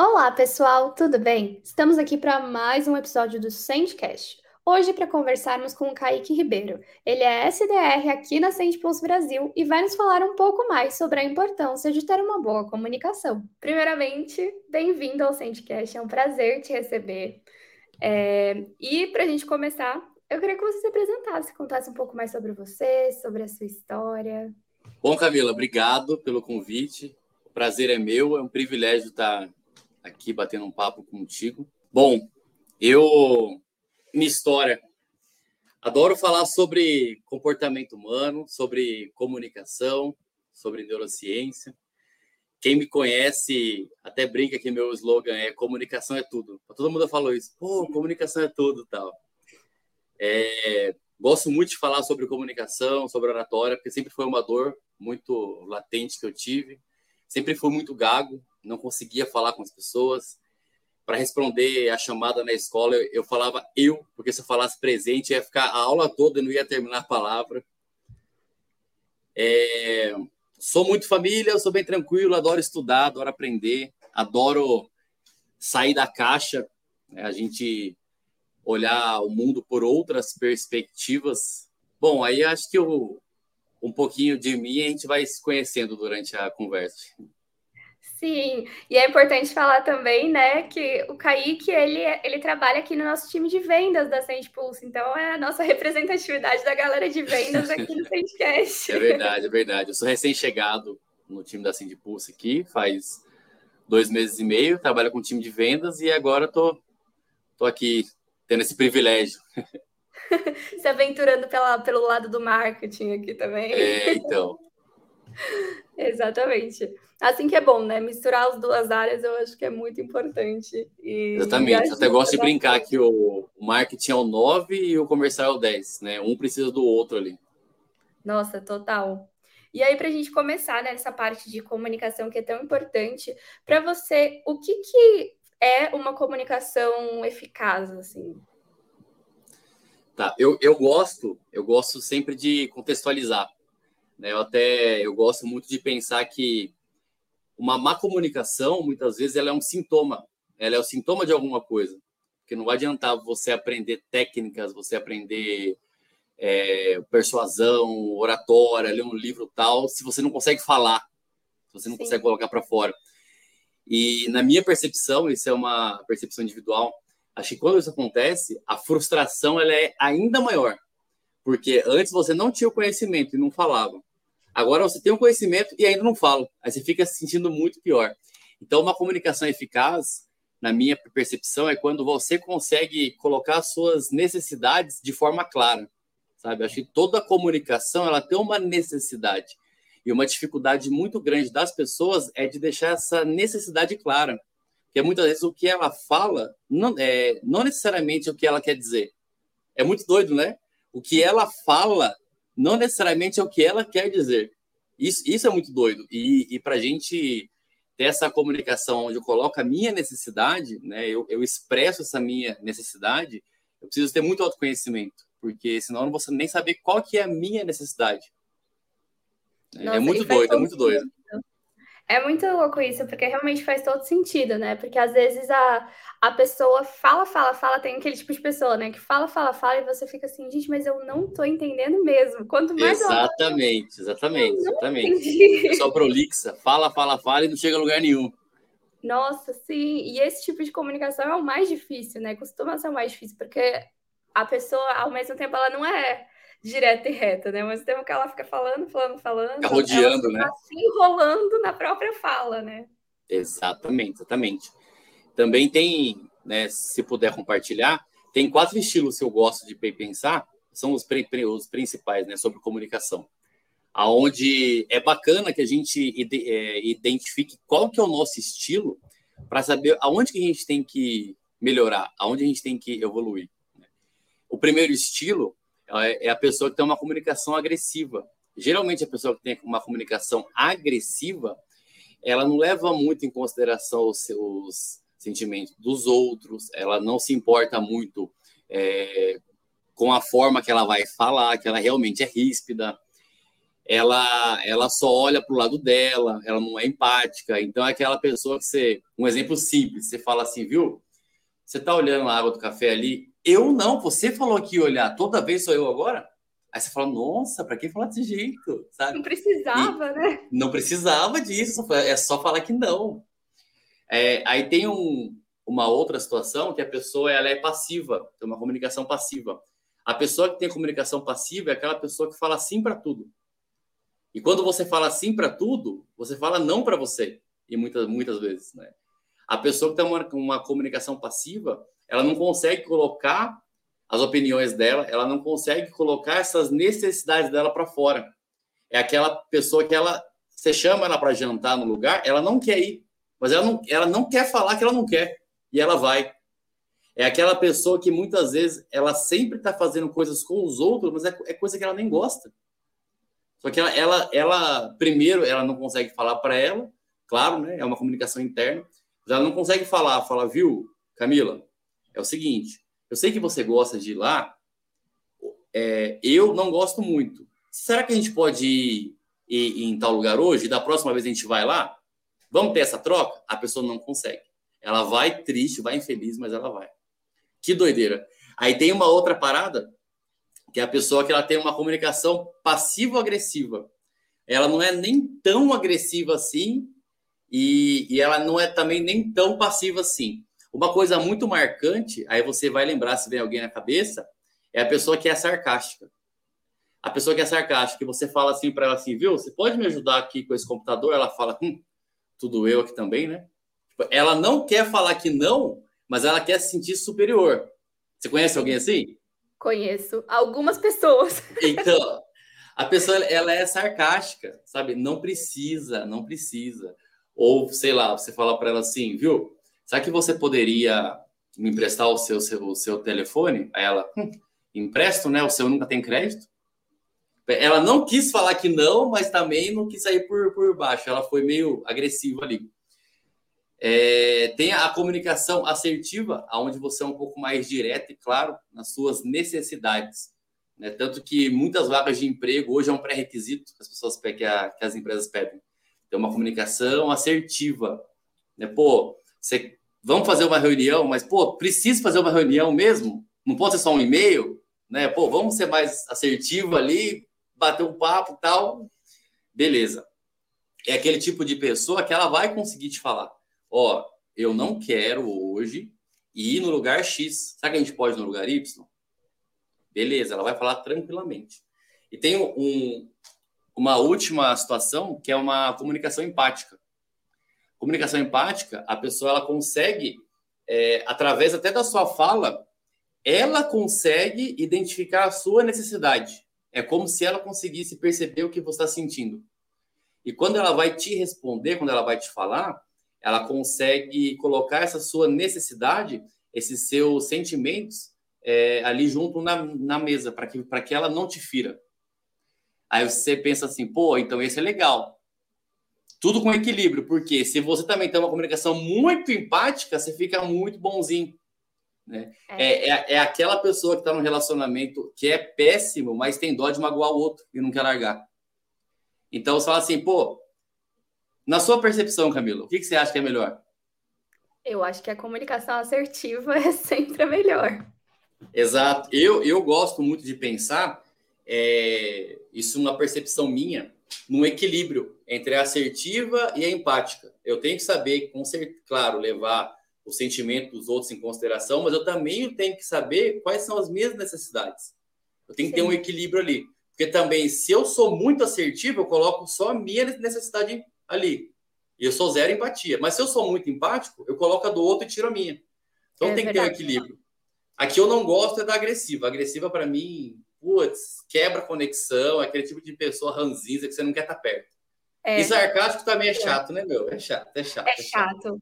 Olá, pessoal, tudo bem? Estamos aqui para mais um episódio do Sendcast. Hoje para conversarmos com o Kaique Ribeiro. Ele é SDR aqui na Sendpulse Brasil e vai nos falar um pouco mais sobre a importância de ter uma boa comunicação. Primeiramente, bem-vindo ao Sendcast, é um prazer te receber. É... E para a gente começar, eu queria que você se apresentasse, contasse um pouco mais sobre você, sobre a sua história. Bom, Camila, obrigado pelo convite. O prazer é meu, é um privilégio estar aqui batendo um papo contigo. Bom, eu minha história adoro falar sobre comportamento humano, sobre comunicação, sobre neurociência. Quem me conhece até brinca que meu slogan é comunicação é tudo. Todo mundo falou isso. Pô, comunicação é tudo, tal. É, gosto muito de falar sobre comunicação, sobre oratória, porque sempre foi uma dor muito latente que eu tive. Sempre fui muito gago, não conseguia falar com as pessoas. Para responder a chamada na escola, eu, falava eu, porque se eu falasse presente, ia ficar a aula toda não ia terminar a palavra. É, sou muito família, sou bem tranquilo, adoro estudar, adoro aprender, adoro sair da caixa, né? a gente olhar o mundo por outras perspectivas. Bom, aí acho que eu, um pouquinho de mim a gente vai se conhecendo durante a conversa. Sim, e é importante falar também, né, que o Kaique, ele, ele trabalha aqui no nosso time de vendas da Sente Pulse, então é a nossa representatividade da galera de vendas aqui no Sendcast. É verdade, é verdade. Eu sou recém-chegado no time da Sente Pulse aqui, faz dois meses e meio, trabalho com o time de vendas e agora tô, tô aqui tendo esse privilégio. Se aventurando pela, pelo lado do marketing aqui também. É, então. Exatamente. Assim que é bom, né? Misturar as duas áreas eu acho que é muito importante. E Exatamente. Eu até gosto de brincar que o marketing é o 9 e o comercial é o 10, né? Um precisa do outro ali. Nossa, total. E aí, para a gente começar né, nessa parte de comunicação que é tão importante, para você, o que, que é uma comunicação eficaz, assim? Tá, eu, eu gosto, eu gosto sempre de contextualizar. Né? Eu até eu gosto muito de pensar que uma má comunicação, muitas vezes, ela é um sintoma. Ela é o sintoma de alguma coisa. Porque não vai adiantar você aprender técnicas, você aprender é, persuasão, oratória, ler um livro tal, se você não consegue falar, se você não Sim. consegue colocar para fora. E na minha percepção, isso é uma percepção individual, acho que quando isso acontece, a frustração ela é ainda maior. Porque antes você não tinha o conhecimento e não falava. Agora você tem o conhecimento e ainda não fala. Aí você fica se sentindo muito pior. Então, uma comunicação eficaz, na minha percepção, é quando você consegue colocar as suas necessidades de forma clara. Sabe? Acho que toda comunicação ela tem uma necessidade. E uma dificuldade muito grande das pessoas é de deixar essa necessidade clara. Porque muitas vezes o que ela fala não é não necessariamente o que ela quer dizer. É muito doido, né? O que ela fala não necessariamente é o que ela quer dizer. Isso, isso é muito doido. E, e para a gente ter essa comunicação onde eu coloco a minha necessidade, né, eu, eu expresso essa minha necessidade, eu preciso ter muito autoconhecimento, porque senão eu não vou nem saber qual que é a minha necessidade. É Nossa, é muito doido, é muito doido. É muito louco isso, porque realmente faz todo sentido, né? Porque às vezes a, a pessoa fala, fala, fala, tem aquele tipo de pessoa, né? Que fala, fala, fala, e você fica assim, gente, mas eu não tô entendendo mesmo. Quanto mais Exatamente, exatamente, exatamente. Só prolixa, fala, fala, fala e não chega a lugar nenhum. Nossa, sim. E esse tipo de comunicação é o mais difícil, né? Costuma ser o mais difícil, porque a pessoa, ao mesmo tempo, ela não é direta e reta, né? Mas tempo que ela fica falando, falando, falando. Fica rodeando, né? se enrolando na própria fala, né? Exatamente, exatamente. Também tem, né, se puder compartilhar, tem quatro estilos que eu gosto de pensar, são os, os principais, né, sobre comunicação. Aonde é bacana que a gente é, identifique qual que é o nosso estilo para saber aonde que a gente tem que melhorar, aonde a gente tem que evoluir. Né. O primeiro estilo é, é a pessoa que tem uma comunicação agressiva. Geralmente, a pessoa que tem uma comunicação agressiva, ela não leva muito em consideração os seus sentimentos dos outros, ela não se importa muito é, com a forma que ela vai falar, que ela realmente é ríspida. ela, ela só olha para o lado dela, ela não é empática. Então, é aquela pessoa que você. Um exemplo simples: você fala assim, viu? Você está olhando a água do café ali? Eu não, você falou que olhar, toda vez sou eu agora? Aí você fala, nossa, para que falar desse jeito? Sabe? Não precisava, e né? Não precisava disso, é só falar que não. É, aí tem um, uma outra situação que a pessoa ela é passiva, tem uma comunicação passiva. A pessoa que tem comunicação passiva é aquela pessoa que fala sim para tudo. E quando você fala sim para tudo, você fala não para você. E muitas, muitas vezes, né? A pessoa que tem uma, uma comunicação passiva, ela não consegue colocar as opiniões dela, ela não consegue colocar essas necessidades dela para fora. É aquela pessoa que ela você chama ela para jantar no lugar, ela não quer ir, mas ela não, ela não quer falar que ela não quer e ela vai. É aquela pessoa que muitas vezes ela sempre está fazendo coisas com os outros, mas é, é, coisa que ela nem gosta. Só que ela, ela, ela primeiro, ela não consegue falar para ela, claro, né? É uma comunicação interna, mas ela não consegue falar, fala, viu, Camila, é o seguinte, eu sei que você gosta de ir lá, é, eu não gosto muito. Será que a gente pode ir, ir, ir em tal lugar hoje e da próxima vez a gente vai lá? Vamos ter essa troca? A pessoa não consegue. Ela vai triste, vai infeliz, mas ela vai. Que doideira. Aí tem uma outra parada, que é a pessoa que ela tem uma comunicação passivo-agressiva. Ela não é nem tão agressiva assim e, e ela não é também nem tão passiva assim. Uma coisa muito marcante, aí você vai lembrar se vem alguém na cabeça, é a pessoa que é sarcástica. A pessoa que é sarcástica, que você fala assim para ela assim, viu? Você pode me ajudar aqui com esse computador? Ela fala, hum, tudo eu aqui também, né? Tipo, ela não quer falar que não, mas ela quer se sentir superior. Você conhece alguém assim? Conheço algumas pessoas. Então, a pessoa ela é sarcástica, sabe? Não precisa, não precisa. Ou sei lá, você fala para ela assim, viu? Será que você poderia me emprestar o seu, seu, o seu telefone? Aí ela, hum, empresto, né? O seu nunca tem crédito? Ela não quis falar que não, mas também não quis sair por, por baixo. Ela foi meio agressiva ali. É, tem a comunicação assertiva, onde você é um pouco mais direto e claro nas suas necessidades. Né? Tanto que muitas vagas de emprego hoje é um pré-requisito que as pessoas que, a, que as empresas pedem. Tem uma comunicação assertiva. Né? Pô, você vamos fazer uma reunião, mas, pô, preciso fazer uma reunião mesmo? Não pode ser só um e-mail? Né? Pô, vamos ser mais assertivo ali, bater um papo e tal. Beleza. É aquele tipo de pessoa que ela vai conseguir te falar: ó, eu não quero hoje ir no lugar X. Será que a gente pode ir no lugar Y? Beleza, ela vai falar tranquilamente. E tem um, uma última situação que é uma comunicação empática. Comunicação empática, a pessoa ela consegue, é, através até da sua fala, ela consegue identificar a sua necessidade. É como se ela conseguisse perceber o que você está sentindo. E quando ela vai te responder, quando ela vai te falar, ela consegue colocar essa sua necessidade, esses seus sentimentos é, ali junto na, na mesa, para que, que ela não te fira. Aí você pensa assim, pô, então esse é legal. Tudo com equilíbrio, porque se você também tem uma comunicação muito empática, você fica muito bonzinho. Né? É. É, é, é aquela pessoa que está num relacionamento que é péssimo, mas tem dó de magoar o outro e não quer largar. Então você fala assim, pô, na sua percepção, Camila, o que, que você acha que é melhor? Eu acho que a comunicação assertiva é sempre a melhor. Exato. Eu, eu gosto muito de pensar, é, isso é uma percepção minha, num equilíbrio entre a assertiva e a empática. Eu tenho que saber, com certeza, claro, levar o sentimento dos outros em consideração, mas eu também tenho que saber quais são as minhas necessidades. Eu tenho que Sim. ter um equilíbrio ali. Porque também, se eu sou muito assertivo, eu coloco só a minha necessidade ali. E eu sou zero empatia. Mas se eu sou muito empático, eu coloco a do outro e tiro a minha. Então é tem verdade. que ter um equilíbrio. Aqui eu não gosto é da agressiva. A agressiva, para mim, putz, quebra a conexão, é aquele tipo de pessoa ranzinza que você não quer estar tá perto. É. E sarcástico também é chato, né, meu? É chato, é chato. É, é chato.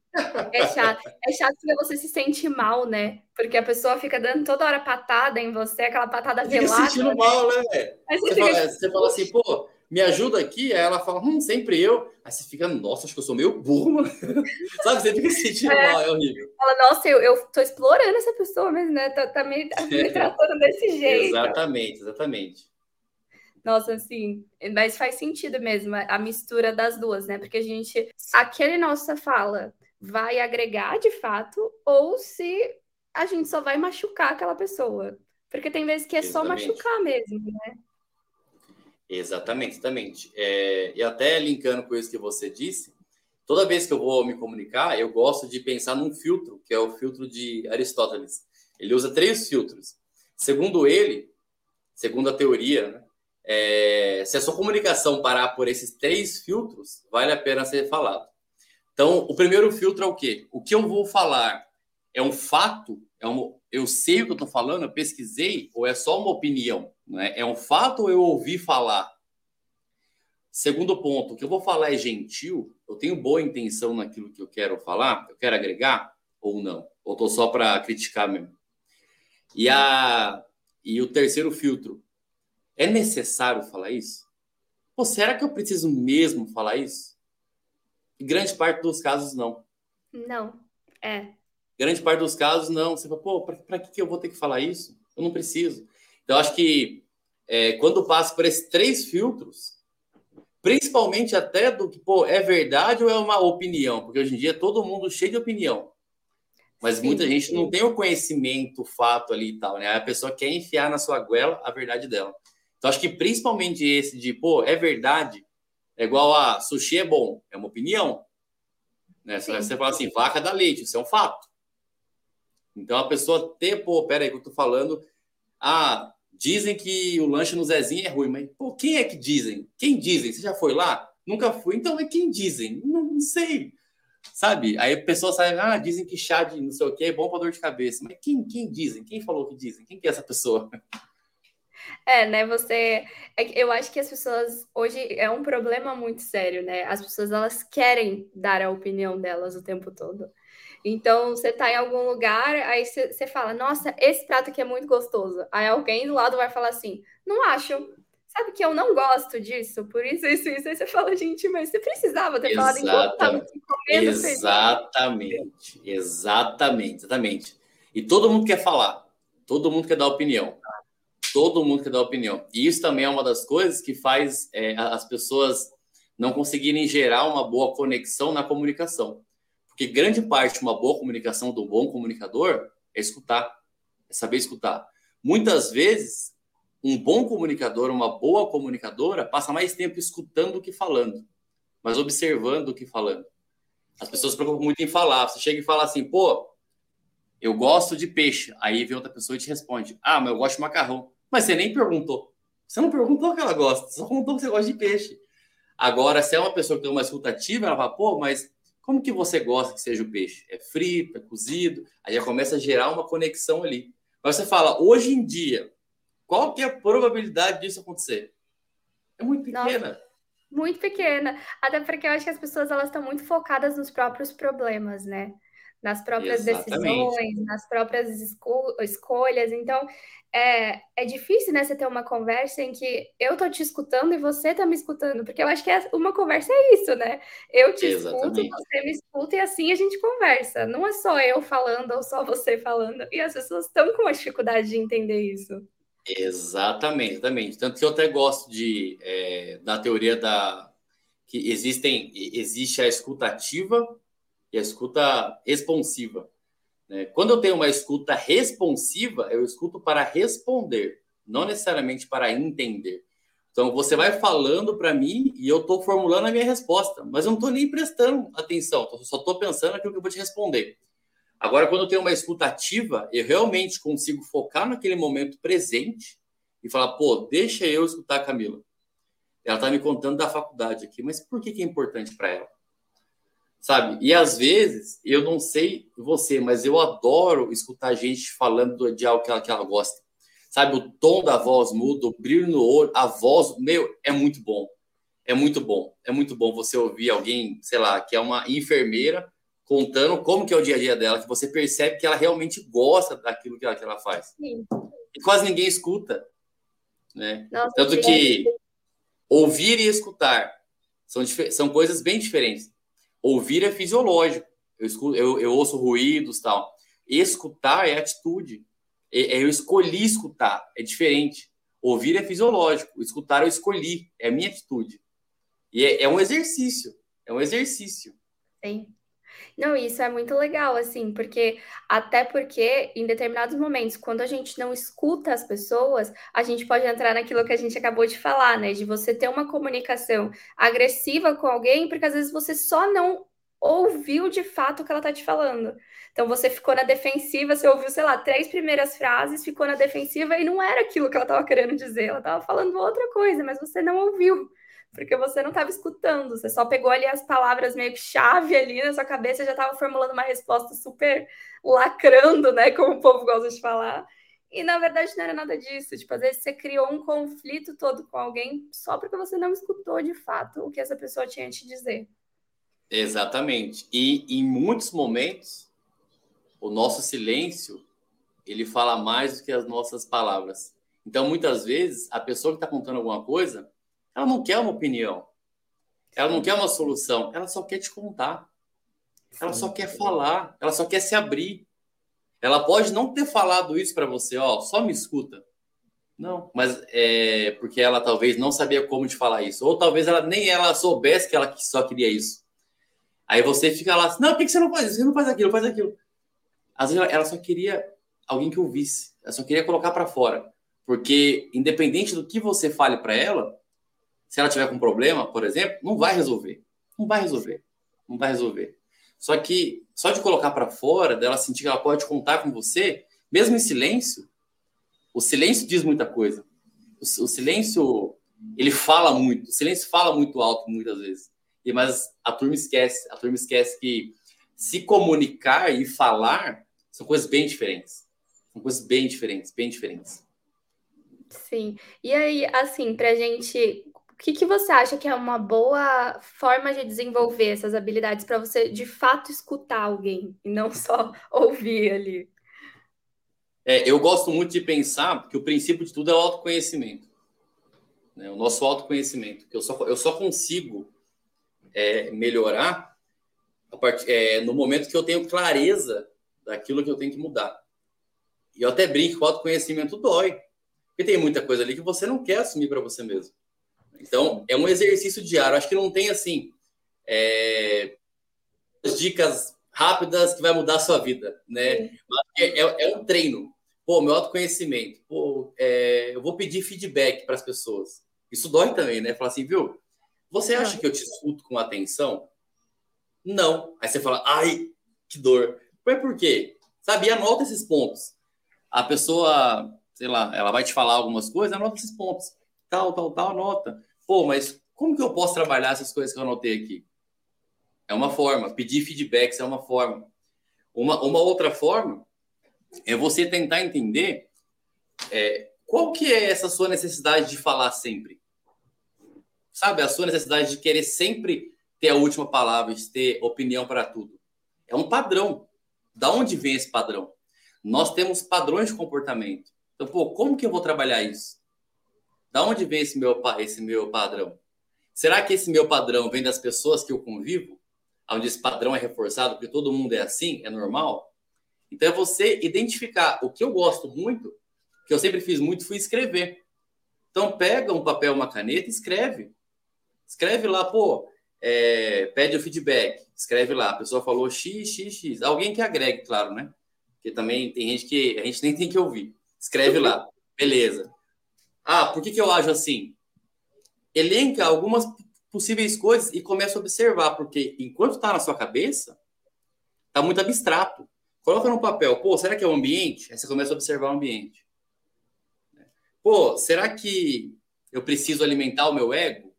É chato. É chato porque você se sente mal, né? Porque a pessoa fica dando toda hora patada em você, aquela patada fica velada. se sentindo mal, né? Você, você, fica... fala, você fala assim, pô, me ajuda aqui, aí ela fala, hum, sempre eu. Aí você fica, nossa, acho que eu sou meio burro, mano. Sabe, você fica se sentindo é. mal, é horrível. Fala, nossa, eu, eu tô explorando essa pessoa mesmo, né? Tá, tá me, tá me tratando desse jeito. exatamente, exatamente. Nossa, assim, mas faz sentido mesmo a mistura das duas, né? Porque a gente, aquele nossa fala vai agregar de fato, ou se a gente só vai machucar aquela pessoa. Porque tem vezes que é Exatamente. só machucar mesmo, né? Exatamente, exatamente. É, e até linkando com isso que você disse, toda vez que eu vou me comunicar, eu gosto de pensar num filtro, que é o filtro de Aristóteles. Ele usa três filtros. Segundo ele, segundo a teoria, né, é, se a sua comunicação parar por esses três filtros, vale a pena ser falado. Então, o primeiro filtro é o quê? O que eu vou falar é um fato? É um, eu sei o que eu estou falando? Eu pesquisei? Ou é só uma opinião? Né? É um fato ou eu ouvi falar? Segundo ponto, o que eu vou falar é gentil? Eu tenho boa intenção naquilo que eu quero falar? Eu quero agregar ou não? Ou estou só para criticar mesmo? E, a, e o terceiro filtro, é necessário falar isso? Pô, será que eu preciso mesmo falar isso? Em grande parte dos casos, não. Não, é. Grande parte dos casos, não. Você fala, pô, para que eu vou ter que falar isso? Eu não preciso. Então, acho que é, quando passa por esses três filtros, principalmente até do que, pô, é verdade ou é uma opinião? Porque hoje em dia todo mundo cheio de opinião. Mas sim, muita gente sim. não tem o conhecimento, o fato ali e tal, né? A pessoa quer enfiar na sua goela a verdade dela. Então, acho que principalmente esse de, pô, é verdade, é igual a sushi é bom, é uma opinião. Né? Sim. Você fala assim, vaca dá leite, isso é um fato. Então, a pessoa ter, pô, pera aí que eu tô falando, ah, dizem que o lanche no Zezinho é ruim, mas, pô, quem é que dizem? Quem dizem? Você já foi lá? Nunca fui. Então, é quem dizem? Não, não sei. Sabe? Aí a pessoa sai, ah, dizem que chá de não sei o que é bom para dor de cabeça. Mas quem, quem dizem? Quem falou que dizem? Quem que é essa pessoa? É, né? Você. É eu acho que as pessoas hoje é um problema muito sério, né? As pessoas elas querem dar a opinião delas o tempo todo. Então, você tá em algum lugar, aí você, fala, nossa, esse prato aqui é muito gostoso. Aí alguém do lado vai falar assim, não acho. Sabe que eu não gosto disso, por isso, isso, isso. Aí você fala, gente, mas você precisava ter falado enquanto comendo. Exatamente, exatamente, exatamente. E todo mundo quer falar, todo mundo quer dar opinião. Todo mundo quer dar opinião. E isso também é uma das coisas que faz é, as pessoas não conseguirem gerar uma boa conexão na comunicação. Porque grande parte de uma boa comunicação do bom comunicador é escutar, é saber escutar. Muitas vezes, um bom comunicador, uma boa comunicadora, passa mais tempo escutando do que falando, mas observando do que falando. As pessoas se preocupam muito em falar. Você chega e fala assim, pô, eu gosto de peixe. Aí vem outra pessoa e te responde, ah, mas eu gosto de macarrão. Mas você nem perguntou. Você não perguntou o que ela gosta, só perguntou que você gosta de peixe. Agora, se é uma pessoa que tem uma escutativa, ela fala, pô, mas como que você gosta que seja o peixe? É frito, é cozido? Aí já começa a gerar uma conexão ali. Mas você fala, hoje em dia, qual que é a probabilidade disso acontecer? É muito pequena. Nossa, muito pequena. Até porque eu acho que as pessoas elas estão muito focadas nos próprios problemas, né? Nas próprias Exatamente. decisões, nas próprias esco escolhas. Então, é, é difícil, né, você ter uma conversa em que eu tô te escutando e você tá me escutando, porque eu acho que é, uma conversa é isso, né? Eu te Exatamente. escuto, você me escuta e assim a gente conversa. Não é só eu falando ou só você falando. E as pessoas estão com uma dificuldade de entender isso. Exatamente, exatamente. Tanto que eu até gosto de é, da teoria da que existem existe a escuta ativa e a escuta responsiva. Né? Quando eu tenho uma escuta responsiva, eu escuto para responder, não necessariamente para entender. Então, você vai falando para mim e eu estou formulando a minha resposta, mas eu não estou nem prestando atenção, só estou pensando naquilo que eu vou te responder. Agora, quando eu tenho uma escuta ativa, eu realmente consigo focar naquele momento presente e falar, pô, deixa eu escutar a Camila. Ela está me contando da faculdade aqui, mas por que, que é importante para ela? Sabe? E às vezes, eu não sei você, mas eu adoro escutar gente falando de algo que ela, que ela gosta. Sabe, o tom da voz muda, o brilho no olho, a voz, meu, é muito bom. É muito bom. É muito bom você ouvir alguém, sei lá, que é uma enfermeira contando como que é o dia a dia dela, que você percebe que ela realmente gosta daquilo que ela, que ela faz. Sim. E quase ninguém escuta, né? Nossa, Tanto que ouvir e escutar são, são coisas bem diferentes. Ouvir é fisiológico. Eu, escuto, eu, eu ouço ruídos tal. Escutar é atitude. É, é, eu escolhi escutar. É diferente. Ouvir é fisiológico, escutar eu escolhi, é a minha atitude. E é, é um exercício, é um exercício. Sim. Não, isso é muito legal, assim, porque até porque em determinados momentos, quando a gente não escuta as pessoas, a gente pode entrar naquilo que a gente acabou de falar, né? De você ter uma comunicação agressiva com alguém, porque às vezes você só não ouviu de fato o que ela tá te falando. Então você ficou na defensiva, você ouviu, sei lá, três primeiras frases, ficou na defensiva e não era aquilo que ela estava querendo dizer, ela estava falando outra coisa, mas você não ouviu porque você não estava escutando, você só pegou ali as palavras meio que chave ali na sua cabeça, já estava formulando uma resposta super lacrando, né, como o povo gosta de falar. E na verdade não era nada disso. Tipo, às vezes você criou um conflito todo com alguém só porque você não escutou de fato o que essa pessoa tinha a te dizer. Exatamente. E em muitos momentos o nosso silêncio ele fala mais do que as nossas palavras. Então, muitas vezes, a pessoa que está contando alguma coisa, ela não quer uma opinião. Ela não quer uma solução. Ela só quer te contar. Ela só quer falar. Ela só quer se abrir. Ela pode não ter falado isso para você, ó, só me escuta. Não, mas é porque ela talvez não sabia como te falar isso. Ou talvez ela nem ela soubesse que ela só queria isso. Aí você fica lá, não, por que você não faz isso? Você não faz aquilo, faz aquilo. Às vezes ela só queria alguém que ouvisse. Ela só queria colocar para fora. Porque, independente do que você fale para ela, se ela tiver com problema, por exemplo, não vai resolver. Não vai resolver. Não vai resolver. Só que só de colocar para fora, dela sentir que ela pode contar com você, mesmo em silêncio, o silêncio diz muita coisa. O, o silêncio, ele fala muito. O silêncio fala muito alto muitas vezes. E, mas a turma esquece. A turma esquece que se comunicar e falar são coisas bem diferentes. São coisas bem diferentes, bem diferentes. Sim. E aí, assim, para a gente o que, que você acha que é uma boa forma de desenvolver essas habilidades para você de fato escutar alguém e não só ouvir ali? É, eu gosto muito de pensar que o princípio de tudo é o autoconhecimento. Né? O nosso autoconhecimento. Que eu, só, eu só consigo é, melhorar part, é, no momento que eu tenho clareza daquilo que eu tenho que mudar. E eu até brinco que o autoconhecimento dói. Porque tem muita coisa ali que você não quer assumir para você mesmo. Então, é um exercício diário. Acho que não tem, assim, é, dicas rápidas que vai mudar a sua vida, né? É, é, é, um treino. Pô, meu autoconhecimento. Pô, é, eu vou pedir feedback para as pessoas. Isso dói também, né? Falar assim, viu? Você acha que eu te escuto com atenção? Não. Aí você fala, ai, que dor. Mas por quê? Sabe? E anota esses pontos. A pessoa, sei lá, ela vai te falar algumas coisas, anota esses pontos. Tal, tal, tal, anota. Pô, mas como que eu posso trabalhar essas coisas que eu anotei aqui? É uma forma. Pedir feedbacks é uma forma. Uma, uma outra forma é você tentar entender é, qual que é essa sua necessidade de falar sempre. Sabe, a sua necessidade de querer sempre ter a última palavra, de ter opinião para tudo. É um padrão. Da onde vem esse padrão? Nós temos padrões de comportamento. Então, pô, como que eu vou trabalhar isso? Da onde vem esse meu, esse meu padrão? Será que esse meu padrão vem das pessoas que eu convivo? Onde esse padrão é reforçado porque todo mundo é assim? É normal? Então é você identificar. O que eu gosto muito, que eu sempre fiz muito, foi escrever. Então pega um papel, uma caneta e escreve. Escreve lá, pô, é, pede o feedback. Escreve lá, a pessoa falou x, x, x. Alguém que agregue, claro, né? Porque também tem gente que a gente nem tem que ouvir. Escreve lá. Beleza. Ah, por que, que eu ajo assim? Elenca algumas possíveis coisas e começa a observar, porque enquanto está na sua cabeça, está muito abstrato. Coloca no papel, pô, será que é o ambiente? Aí você começa a observar o ambiente. Pô, será que eu preciso alimentar o meu ego?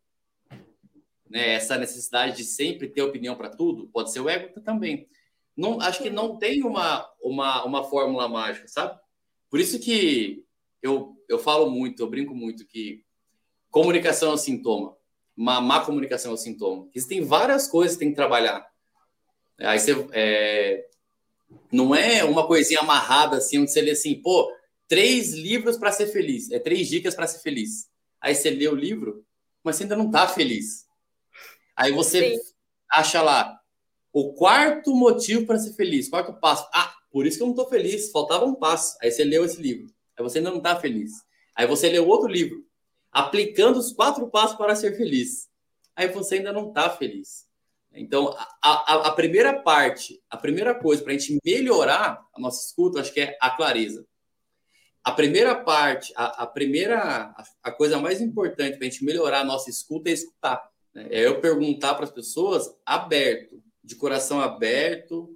Né, essa necessidade de sempre ter opinião para tudo, pode ser o ego também. Não, acho que não tem uma, uma, uma fórmula mágica, sabe? Por isso que eu, eu falo muito, eu brinco muito que comunicação é um sintoma. Uma má comunicação é um sintoma. Existem várias coisas que tem que trabalhar. Aí você. É, não é uma coisinha amarrada assim, onde você lê assim, pô, três livros para ser feliz. É três dicas para ser feliz. Aí você lê o livro, mas você ainda não está feliz. Aí você Sim. acha lá o quarto motivo para ser feliz, quarto passo. Ah, por isso que eu não estou feliz, faltava um passo. Aí você leu esse livro. Aí você ainda não está feliz. Aí você lê outro livro, aplicando os quatro passos para ser feliz. Aí você ainda não está feliz. Então, a, a, a, primeira parte, a primeira coisa para a gente melhorar a nossa escuta, acho que é a clareza. A primeira parte, a, a primeira, a, coisa mais importante para a gente melhorar a nossa escuta é escutar. Né? É eu perguntar para as pessoas aberto, de coração aberto,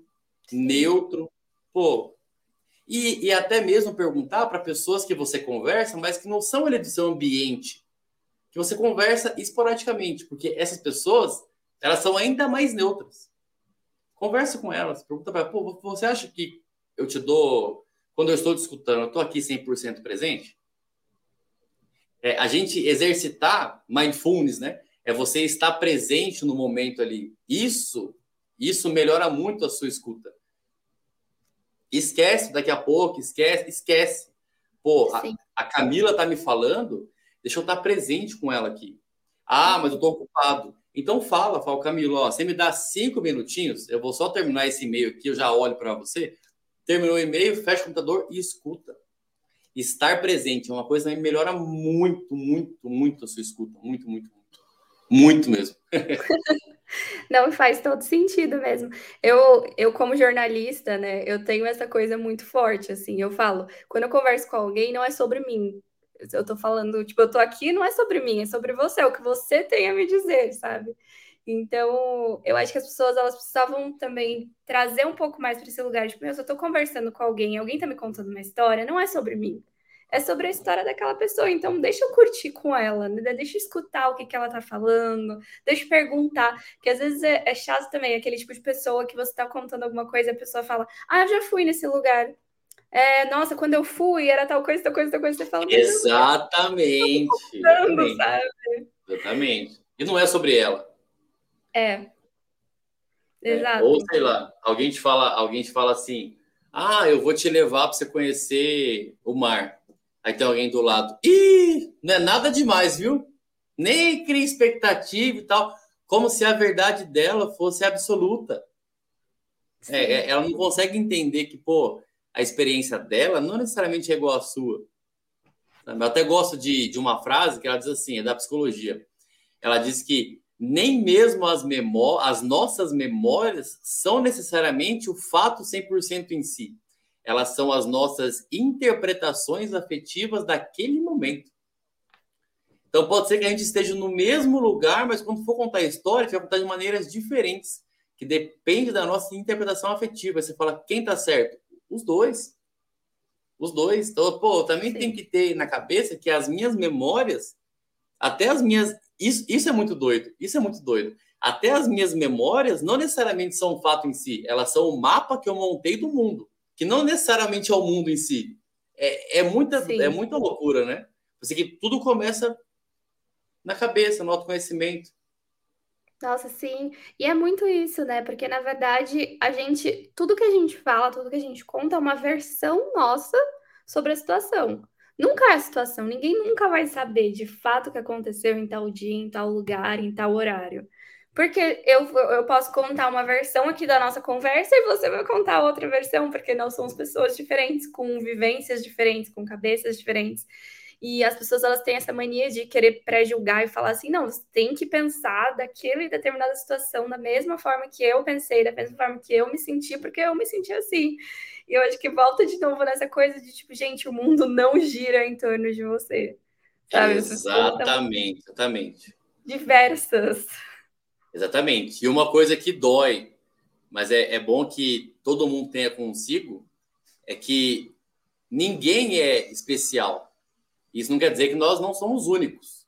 neutro. Pô, e, e até mesmo perguntar para pessoas que você conversa, mas que não são ali do seu ambiente, que você conversa esporadicamente, porque essas pessoas, elas são ainda mais neutras. Conversa com elas, pergunta para pô, você acha que eu te dou, quando eu estou escutando, eu estou aqui 100% presente? É, a gente exercitar mindfulness, né? É você estar presente no momento ali. Isso, isso melhora muito a sua escuta. Esquece daqui a pouco, esquece, esquece. Pô, a, a, Camila tá me falando, deixa eu estar presente com ela aqui. Ah, mas eu tô ocupado. Então fala, fala, Camilo, ó, você me dá cinco minutinhos, eu vou só terminar esse e-mail aqui, eu já olho para você. Terminou o e-mail, fecha o computador e escuta. Estar presente é uma coisa que melhora muito, muito, muito a sua escuta. Muito, muito, muito. Muito mesmo. Não faz todo sentido mesmo. Eu, eu como jornalista, né, eu tenho essa coisa muito forte, assim, eu falo, quando eu converso com alguém, não é sobre mim. Eu tô falando, tipo, eu tô aqui, não é sobre mim, é sobre você, é o que você tem a me dizer, sabe? Então, eu acho que as pessoas, elas precisavam também trazer um pouco mais para esse lugar, tipo, eu só tô conversando com alguém, alguém tá me contando uma história, não é sobre mim é sobre a história daquela pessoa. Então, deixa eu curtir com ela, né? deixa eu escutar o que, que ela tá falando, deixa eu perguntar. Que às vezes é, é chato também, aquele tipo de pessoa que você tá contando alguma coisa e a pessoa fala, ah, eu já fui nesse lugar. É, nossa, quando eu fui, era tal coisa, tal coisa, tal coisa. Você fala, Exatamente. Contando, exatamente. exatamente. E não é sobre ela. É. é. Exato. Ou sei lá, alguém te fala, alguém te fala assim: "Ah, eu vou te levar para você conhecer o mar". Aí tem alguém do lado. Ih, não é nada demais, viu? Nem cria expectativa e tal. Como se a verdade dela fosse absoluta. É, é, ela não consegue entender que, pô, a experiência dela não necessariamente é igual à sua. Eu até gosto de, de uma frase que ela diz assim, é da psicologia. Ela diz que nem mesmo as, memó as nossas memórias são necessariamente o fato 100% em si elas são as nossas interpretações afetivas daquele momento. Então pode ser que a gente esteja no mesmo lugar, mas quando for contar a história, vai contar de maneiras diferentes, que depende da nossa interpretação afetiva. Você fala, quem tá certo? Os dois. Os dois. Então, pô, eu também Sim. tenho que ter na cabeça que as minhas memórias, até as minhas. Isso, isso é muito doido. Isso é muito doido. Até as minhas memórias não necessariamente são um fato em si, elas são o mapa que eu montei do mundo que não necessariamente é o mundo em si. É, é, muita, é muita loucura, né? Você que tudo começa na cabeça, no autoconhecimento. Nossa, sim. E é muito isso, né? Porque na verdade, a gente, tudo que a gente fala, tudo que a gente conta é uma versão nossa sobre a situação. Nunca é a situação, ninguém nunca vai saber de fato o que aconteceu em tal dia, em tal lugar, em tal horário. Porque eu, eu posso contar uma versão aqui da nossa conversa e você vai contar outra versão, porque nós somos pessoas diferentes, com vivências diferentes, com cabeças diferentes. E as pessoas elas têm essa mania de querer pré-julgar e falar assim: não, você tem que pensar daquela e determinada situação da mesma forma que eu pensei, da mesma forma que eu me senti, porque eu me senti assim. E eu acho que volta de novo nessa coisa de tipo, gente, o mundo não gira em torno de você. Sabe? Exatamente, exatamente. Diversas. Exatamente. E uma coisa que dói, mas é, é bom que todo mundo tenha consigo, é que ninguém é especial. Isso não quer dizer que nós não somos únicos.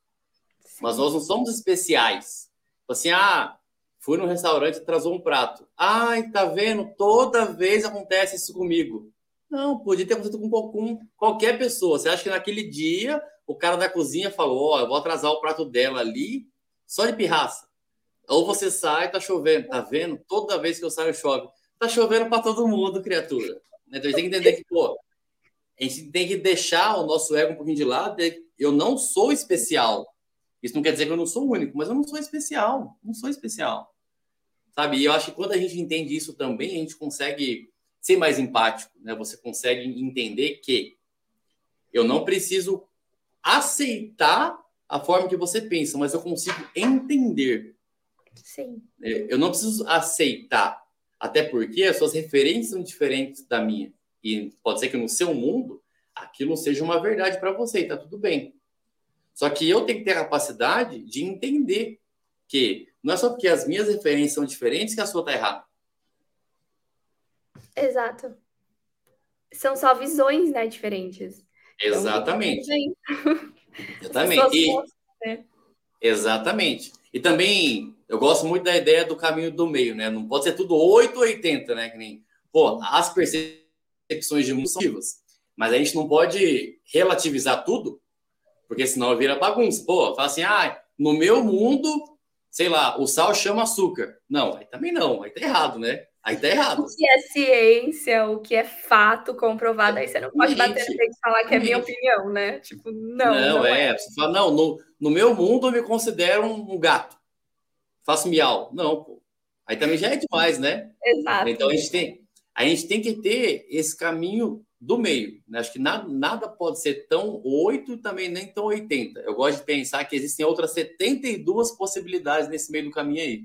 Mas nós não somos especiais. Assim, ah, fui no restaurante e atrasou um prato. Ai, tá vendo? Toda vez acontece isso comigo. Não, podia ter acontecido com, com qualquer pessoa. Você acha que naquele dia o cara da cozinha falou: Ó, oh, eu vou atrasar o prato dela ali só de pirraça. Ou você sai, tá chovendo, tá vendo? Toda vez que eu saio, chove. Tá chovendo para todo mundo, criatura. Então a gente tem que entender que, pô, a gente tem que deixar o nosso ego um pouquinho de lado. Eu não sou especial. Isso não quer dizer que eu não sou único, mas eu não sou especial. Não sou especial. Sabe? E eu acho que quando a gente entende isso também, a gente consegue ser mais empático, né? Você consegue entender que eu não preciso aceitar a forma que você pensa, mas eu consigo entender. Sim. É, eu não preciso aceitar, até porque as suas referências são diferentes da minha. E pode ser que no seu mundo aquilo seja uma verdade para você, e tá tudo bem. Só que eu tenho que ter a capacidade de entender que não é só porque as minhas referências são diferentes que a sua tá errada. Exato. São só visões, né, diferentes. Exatamente. Então, Exatamente. Né? Exatamente. E também eu gosto muito da ideia do caminho do meio, né? Não pode ser tudo 8 ou 80, né? Que nem, pô, as percepções de mundo são vivas. Mas a gente não pode relativizar tudo, porque senão vira bagunça. Pô, fala assim, ah, no meu mundo, sei lá, o sal chama açúcar. Não, aí também não, aí tá errado, né? Aí tá errado. O que é ciência, o que é fato comprovado, aí você não pode bater no e falar que é minha opinião, né? Tipo, não. Não, não é. é. Você fala, não, no, no meu mundo eu me considero um, gato. Faço miau. Não, pô. Aí também já é demais, né? Exato. Então a gente tem, a gente tem que ter esse caminho do meio. Né? Acho que nada, nada pode ser tão 8 também nem tão 80. Eu gosto de pensar que existem outras 72 possibilidades nesse meio do caminho aí.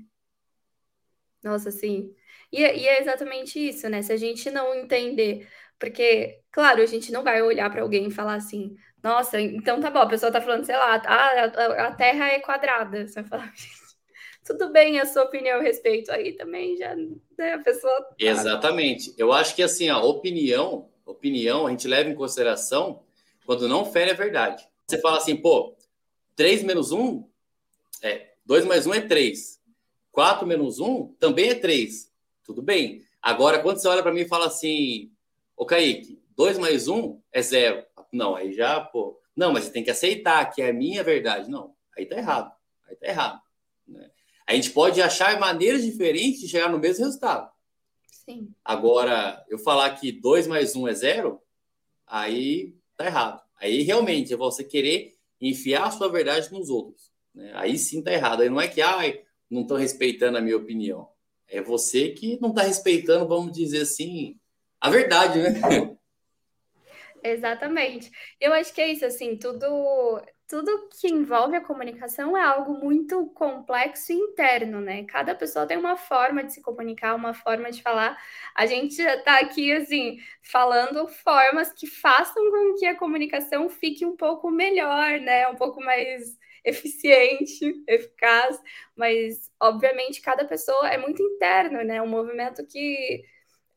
Nossa, sim. E, é, e é exatamente isso, né? Se a gente não entender, porque, claro, a gente não vai olhar para alguém e falar assim, nossa, então tá bom, a pessoa tá falando, sei lá, ah, a, a Terra é quadrada. Você vai falar, tudo bem a sua opinião a respeito. Aí também já, né, a pessoa. Tá exatamente. Eu acho que assim, a opinião, opinião, a gente leva em consideração quando não fere a verdade. Você fala assim, pô, 3 menos 1 é 2 mais 1 é 3. 4 menos 1 também é 3. Tudo bem. Agora, quando você olha para mim e fala assim, ô Kaique, 2 mais 1 é zero. Não, aí já, pô. Não, mas você tem que aceitar que é a minha verdade. Não, aí tá errado. Aí tá errado. Né? A gente pode achar maneiras diferentes de chegar no mesmo resultado. Sim. Agora, eu falar que 2 mais 1 é zero, aí tá errado. Aí realmente é você querer enfiar a sua verdade nos outros. Né? Aí sim tá errado. Aí não é que, ai, não estão respeitando a minha opinião. É você que não está respeitando, vamos dizer assim, a verdade, né? Exatamente. Eu acho que é isso, assim, tudo, tudo que envolve a comunicação é algo muito complexo e interno, né? Cada pessoa tem uma forma de se comunicar, uma forma de falar. A gente está aqui, assim, falando formas que façam com que a comunicação fique um pouco melhor, né? Um pouco mais eficiente, eficaz, mas obviamente cada pessoa é muito interno, né? Um movimento que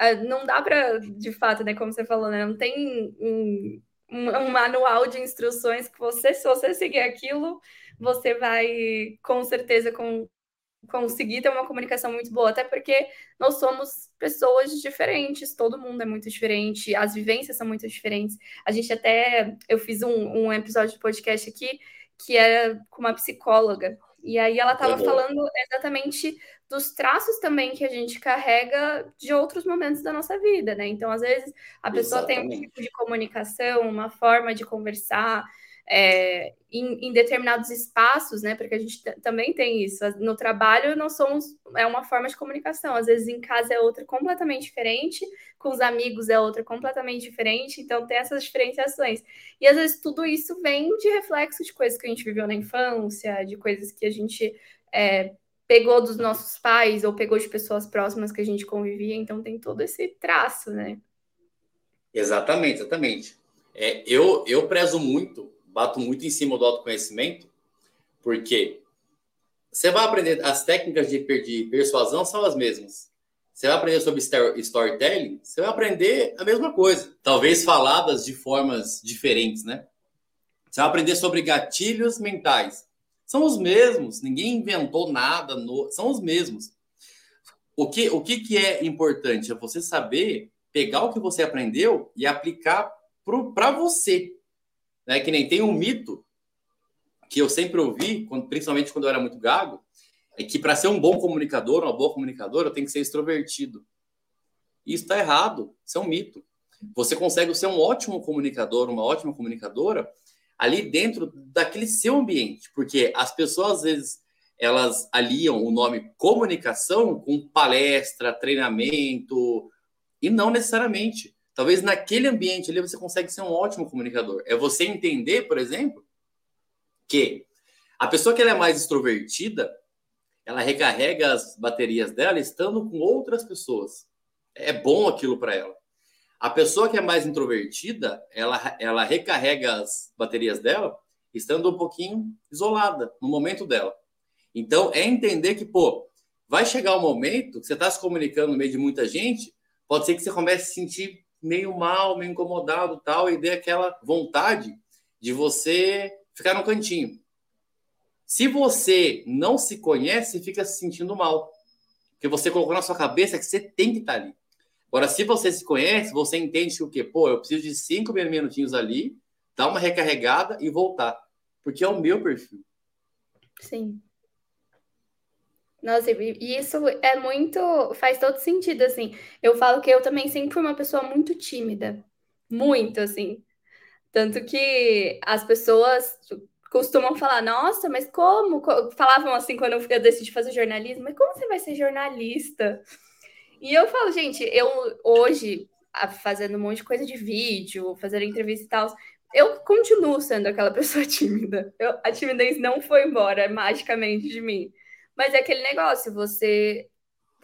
uh, não dá para, de fato, né? Como você falou, né? Não tem um, um, um, manual de instruções que você, se você seguir aquilo, você vai com certeza com, conseguir ter uma comunicação muito boa, até porque nós somos pessoas diferentes, todo mundo é muito diferente, as vivências são muito diferentes. A gente até, eu fiz um, um episódio de podcast aqui que era com uma psicóloga. E aí ela estava uhum. falando exatamente dos traços também que a gente carrega de outros momentos da nossa vida, né? Então, às vezes, a pessoa exatamente. tem um tipo de comunicação, uma forma de conversar, é, em, em, determinados espaços, né? Porque a gente também tem isso. No trabalho, nós somos é uma forma de comunicação. Às vezes em casa é outra completamente diferente, com os amigos é outra completamente diferente. Então tem essas diferenciações. E às vezes tudo isso vem de reflexo de coisas que a gente viveu na infância, de coisas que a gente é, pegou dos nossos pais ou pegou de pessoas próximas que a gente convivia. Então tem todo esse traço, né? Exatamente, exatamente. É, eu, eu prezo muito bato muito em cima do autoconhecimento, porque você vai aprender, as técnicas de, de persuasão são as mesmas. Você vai aprender sobre storytelling, você vai aprender a mesma coisa, talvez faladas de formas diferentes, né? Você vai aprender sobre gatilhos mentais. São os mesmos, ninguém inventou nada, no... são os mesmos. O que, o que, que é importante? É você saber pegar o que você aprendeu e aplicar para você. Né? Que nem tem um mito que eu sempre ouvi, quando, principalmente quando eu era muito gago, é que para ser um bom comunicador, uma boa comunicadora, tenho que ser extrovertido. Isso está errado, isso é um mito. Você consegue ser um ótimo comunicador, uma ótima comunicadora ali dentro daquele seu ambiente, porque as pessoas às vezes elas aliam o nome comunicação com palestra, treinamento, e não necessariamente. Talvez naquele ambiente ali você consegue ser um ótimo comunicador. É você entender, por exemplo, que a pessoa que ela é mais extrovertida, ela recarrega as baterias dela estando com outras pessoas. É bom aquilo para ela. A pessoa que é mais introvertida, ela, ela recarrega as baterias dela estando um pouquinho isolada no momento dela. Então, é entender que, pô, vai chegar um momento que você está se comunicando no meio de muita gente, pode ser que você comece a se sentir meio mal, meio incomodado tal, e dê aquela vontade de você ficar no cantinho. Se você não se conhece, fica se sentindo mal. Porque você colocou na sua cabeça que você tem que estar ali. Agora, se você se conhece, você entende que o quê? Pô, eu preciso de cinco minutinhos ali, dar uma recarregada e voltar. Porque é o meu perfil. Sim. Nossa, e isso é muito. faz todo sentido, assim. Eu falo que eu também sempre fui uma pessoa muito tímida. Muito, assim. Tanto que as pessoas costumam falar, nossa, mas como? Falavam assim quando eu decidi fazer jornalismo, mas como você vai ser jornalista? E eu falo, gente, eu hoje, fazendo um monte de coisa de vídeo, fazendo entrevista e tal, eu continuo sendo aquela pessoa tímida. Eu, a timidez não foi embora magicamente de mim. Mas é aquele negócio, você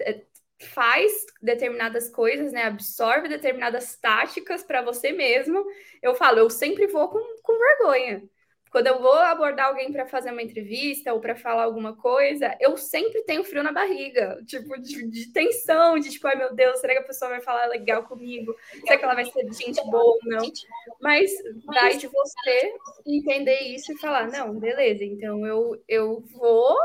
é, faz determinadas coisas, né? Absorve determinadas táticas para você mesmo. Eu falo, eu sempre vou com, com vergonha. Quando eu vou abordar alguém para fazer uma entrevista ou para falar alguma coisa, eu sempre tenho frio na barriga, tipo, de, de, tensão, de tipo, ai meu Deus, será que a pessoa vai falar legal comigo? Será que ela vai ser gente boa ou não? Mas daí de você entender isso e falar, não, beleza, então eu, eu vou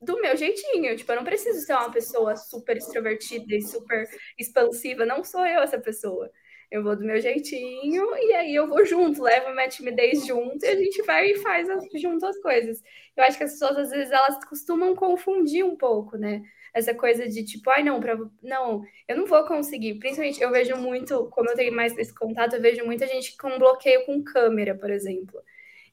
do meu jeitinho. Tipo, eu não preciso ser uma pessoa super extrovertida e super expansiva. Não sou eu essa pessoa. Eu vou do meu jeitinho e aí eu vou junto, levo minha timidez junto e a gente vai e faz as, junto as coisas. Eu acho que as pessoas, às vezes, elas costumam confundir um pouco, né? Essa coisa de tipo, ai, não, pra, não, eu não vou conseguir. Principalmente, eu vejo muito, como eu tenho mais esse contato, eu vejo muita gente com bloqueio com câmera, por exemplo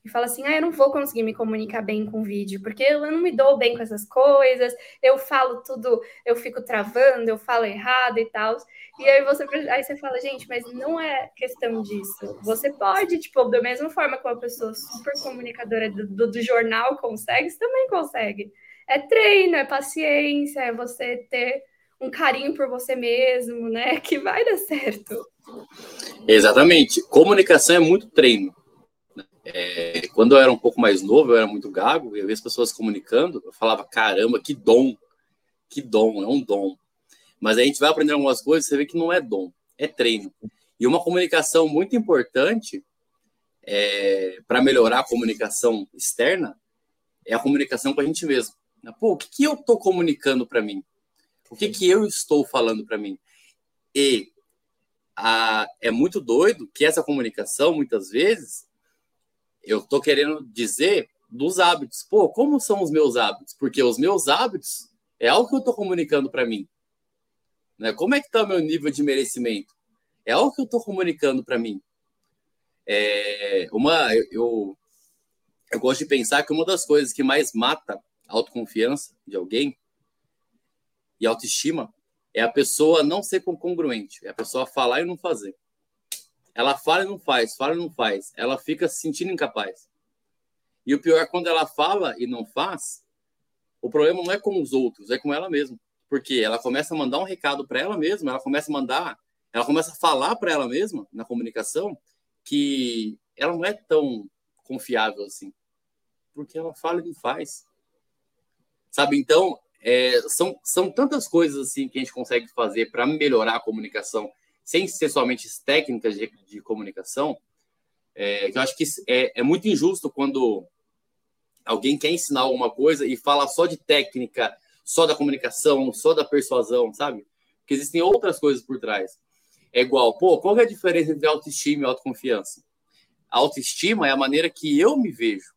e fala assim: ah, eu não vou conseguir me comunicar bem com vídeo, porque eu não me dou bem com essas coisas, eu falo tudo, eu fico travando, eu falo errado e tal. E aí você, aí você fala, gente, mas não é questão disso. Você pode, tipo, da mesma forma que uma pessoa super comunicadora do, do, do jornal consegue, você também consegue. É treino, é paciência, é você ter um carinho por você mesmo, né? Que vai dar certo. Exatamente. Comunicação é muito treino. É, quando eu era um pouco mais novo, eu era muito gago, eu via as pessoas comunicando, eu falava, caramba, que dom, que dom, é um dom. Mas a gente vai aprender algumas coisas, você vê que não é dom, é treino. E uma comunicação muito importante é, para melhorar a comunicação externa é a comunicação com a gente mesmo. Pô, o que, que eu estou comunicando para mim? O que, que eu estou falando para mim? E a, é muito doido que essa comunicação, muitas vezes, eu estou querendo dizer dos hábitos. Pô, como são os meus hábitos? Porque os meus hábitos é algo que eu estou comunicando para mim. Né? Como é que está o meu nível de merecimento? É algo que eu estou comunicando para mim. É uma, eu, eu gosto de pensar que uma das coisas que mais mata a autoconfiança de alguém e autoestima é a pessoa não ser congruente, é a pessoa falar e não fazer. Ela fala e não faz, fala e não faz. Ela fica se sentindo incapaz. E o pior é quando ela fala e não faz, o problema não é com os outros, é com ela mesma. Porque ela começa a mandar um recado para ela mesma, ela começa a mandar, ela começa a falar para ela mesma na comunicação que ela não é tão confiável assim. Porque ela fala e não faz. Sabe? Então, é, são, são tantas coisas assim que a gente consegue fazer para melhorar a comunicação sem ser somente técnicas de, de comunicação, é, que eu acho que é, é, muito injusto quando alguém quer ensinar alguma coisa e fala só de técnica, só da comunicação, só da persuasão, sabe? Porque existem outras coisas por trás. É igual, pô, qual é a diferença entre autoestima e autoconfiança? A autoestima é a maneira que eu me vejo.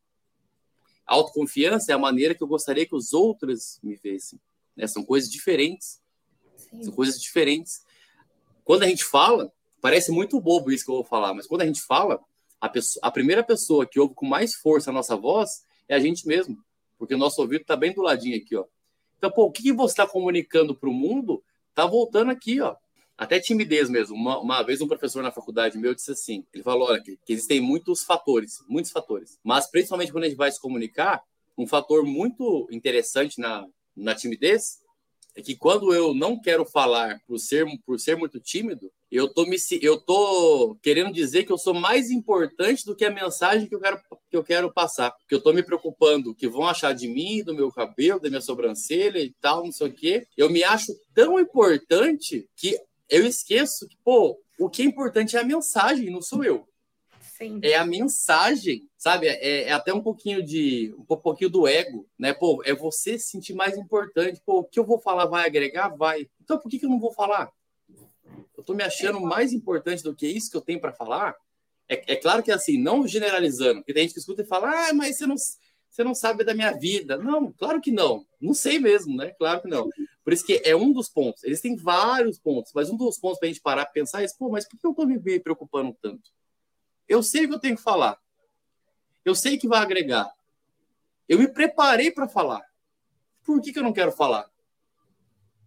A autoconfiança é a maneira que eu gostaria que os outros me vissem. Né? São coisas diferentes. Sim. São coisas diferentes. Quando a gente fala, parece muito bobo isso que eu vou falar, mas quando a gente fala, a, pessoa, a primeira pessoa que ouve com mais força a nossa voz é a gente mesmo, porque o nosso ouvido está bem do ladinho aqui, ó. Então, pô, o que, você está comunicando para o mundo está voltando aqui, ó. até timidez mesmo. Uma, uma, vez um professor na faculdade meu disse assim, ele falou, olha, que, que, existem muitos fatores, muitos fatores, mas principalmente quando a gente vai se comunicar, um fator muito interessante na, na timidez é que quando eu não quero falar por ser, por ser muito tímido, eu tô, me, eu tô querendo dizer que eu sou mais importante do que a mensagem que eu quero, que eu quero passar. Que eu tô me preocupando que vão achar de mim, do meu cabelo, da minha sobrancelha e tal, não sei o quê. Eu me acho tão importante que eu esqueço que, pô, o que é importante é a mensagem, não sou eu. Sim. É a mensagem, sabe? É, é, até um pouquinho de um pouquinho do ego, né? Pô, é você se sentir mais importante. Pô, o que eu vou falar vai agregar? Vai. Então por que, que eu não vou falar? Eu tô me achando mais importante do que isso que eu tenho para falar? É, é, claro que assim, não generalizando, porque tem gente que escuta e fala, ah, mas você não, você não sabe da minha vida. Não, claro que não. Não sei mesmo, né? Claro que não. Por isso que é um dos pontos. Eles têm vários pontos, mas um dos pontos para a gente parar e pensar é: pô, mas por que eu estou me preocupando tanto? Eu sei o que eu tenho que falar. Eu sei que vai agregar. Eu me preparei para falar. Por que, que eu não quero falar?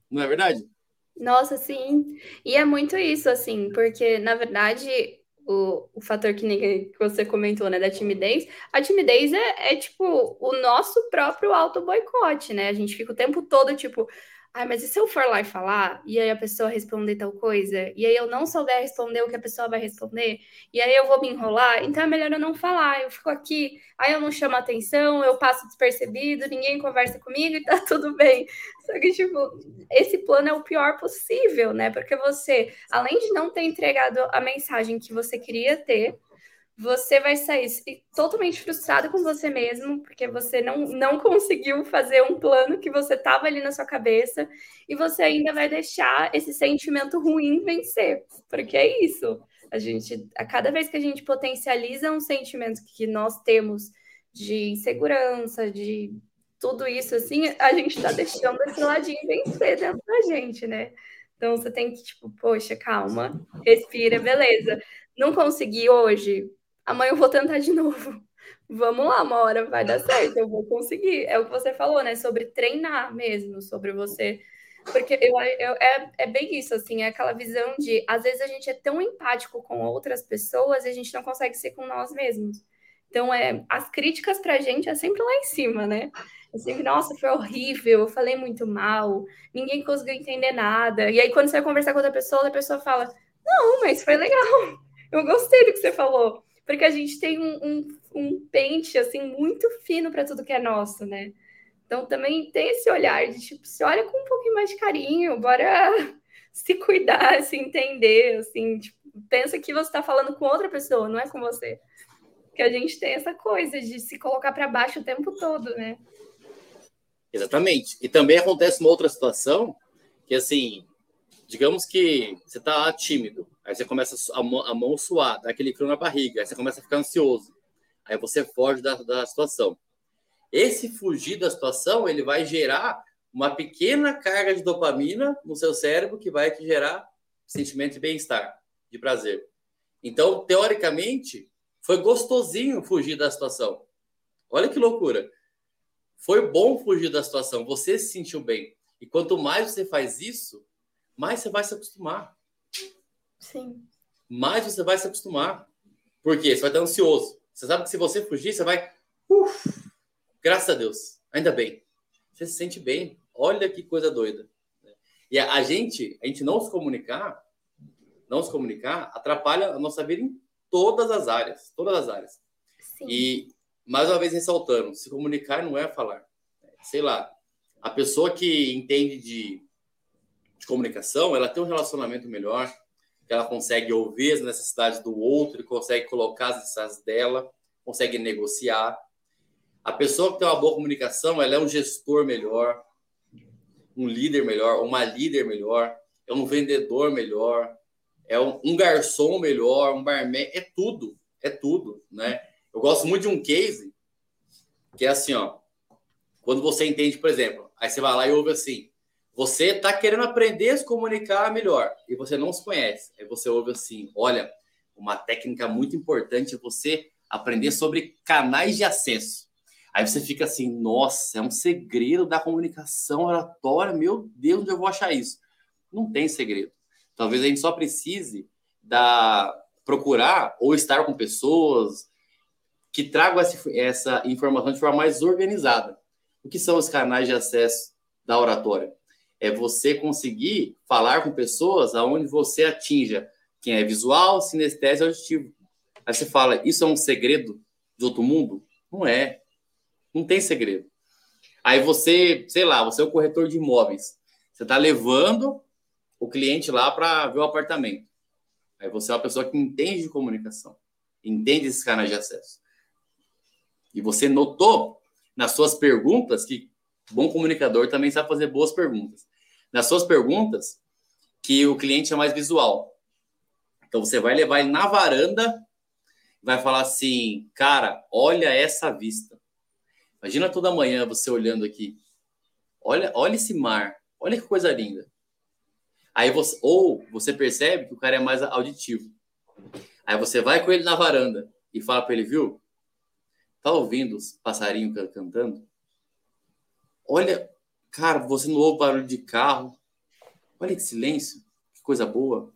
Não é verdade? Nossa, sim. E é muito isso, assim, porque, na verdade, o, o fator que, que você comentou, né, da timidez, a timidez é, é tipo o nosso próprio auto-boicote, né? A gente fica o tempo todo, tipo, Ai, mas e se eu for lá e falar, e aí a pessoa responder tal coisa, e aí eu não souber responder o que a pessoa vai responder, e aí eu vou me enrolar, então é melhor eu não falar, eu fico aqui, aí eu não chamo atenção, eu passo despercebido, ninguém conversa comigo e tá tudo bem. Só que, tipo, esse plano é o pior possível, né? Porque você, além de não ter entregado a mensagem que você queria ter, você vai sair totalmente frustrado com você mesmo, porque você não, não conseguiu fazer um plano que você estava ali na sua cabeça, e você ainda vai deixar esse sentimento ruim vencer, porque é isso. A gente, a cada vez que a gente potencializa um sentimento que nós temos de insegurança, de tudo isso assim, a gente está deixando esse ladinho vencer dentro da gente, né? Então você tem que, tipo, poxa, calma, respira, beleza. Não consegui hoje, amanhã eu vou tentar de novo. Vamos lá, uma hora vai dar certo, eu vou conseguir. É o que você falou, né? Sobre treinar mesmo, sobre você. Porque eu, eu, é, é bem isso, assim, é aquela visão de às vezes a gente é tão empático com outras pessoas e a gente não consegue ser com nós mesmos. Então, é, as críticas pra gente é sempre lá em cima, né? É sempre, nossa, foi horrível, eu falei muito mal, ninguém conseguiu entender nada. E aí, quando você vai conversar com outra pessoa, a pessoa fala, não, mas foi legal, eu gostei do que você falou porque a gente tem um, um, um pente assim muito fino para tudo que é nosso, né? Então também tem esse olhar de tipo, se olha com um pouquinho mais de carinho, bora se cuidar, se entender, assim, tipo, pensa que você está falando com outra pessoa, não é com você. Que a gente tem essa coisa de se colocar para baixo o tempo todo, né? Exatamente. E também acontece uma outra situação que assim, digamos que você está tímido, aí você começa a mão, a mão suar, dá aquele frio na barriga, aí você começa a ficar ansioso, aí você foge da, da situação. Esse fugir da situação, ele vai gerar uma pequena carga de dopamina no seu cérebro que vai te gerar sentimento de bem-estar, de prazer. Então, teoricamente, foi gostosinho fugir da situação. Olha que loucura. Foi bom fugir da situação, você se sentiu bem. E quanto mais você faz isso, mais você vai se acostumar. Sim. Mais você vai se acostumar. Por quê? Você vai estar ansioso. Você sabe que se você fugir, você vai. Uf, graças a Deus. Ainda bem. Você se sente bem. Olha que coisa doida. E a, gente, a gente não se comunicar, não se comunicar, atrapalha a nossa vida em todas as áreas. Todas as áreas. Sim. E, mais uma vez, ressaltando: se comunicar não é falar. Sei lá, a pessoa que entende de de comunicação, ela tem um relacionamento melhor, ela consegue ouvir as necessidades do outro consegue colocar as necessidades dela, consegue negociar. A pessoa que tem uma boa comunicação, ela é um gestor melhor, um líder melhor, uma líder melhor, é um vendedor melhor, é um, um garçom melhor, um barman, é tudo, é tudo, né? Eu gosto muito de um case que é assim, ó, quando você entende, por exemplo, aí você vai lá e ouve assim, você está querendo aprender a se comunicar melhor e você não se conhece. Aí você ouve assim: olha, uma técnica muito importante é você aprender sobre canais de acesso. Aí você fica assim: nossa, é um segredo da comunicação oratória. Meu Deus, onde eu vou achar isso? Não tem segredo. Talvez a gente só precise da procurar ou estar com pessoas que tragam essa, essa informação de forma mais organizada. O que são os canais de acesso da oratória? É você conseguir falar com pessoas aonde você atinja quem é visual, sinestésico e auditivo. Aí você fala, isso é um segredo de outro mundo? Não é. Não tem segredo. Aí você, sei lá, você é o corretor de imóveis. Você está levando o cliente lá para ver o apartamento. Aí você é uma pessoa que entende de comunicação, entende esses canais de acesso. E você notou nas suas perguntas que bom comunicador também sabe fazer boas perguntas. Nas suas perguntas que o cliente é mais visual. Então você vai levar ele na varanda, vai falar assim, cara, olha essa vista. Imagina toda manhã você olhando aqui. Olha, olha esse mar. Olha que coisa linda. Aí você, ou você percebe que o cara é mais auditivo. Aí você vai com ele na varanda e fala para ele, viu? Tá ouvindo os passarinhos cantando? Olha, cara, você não ouve barulho de carro. Olha que silêncio, que coisa boa.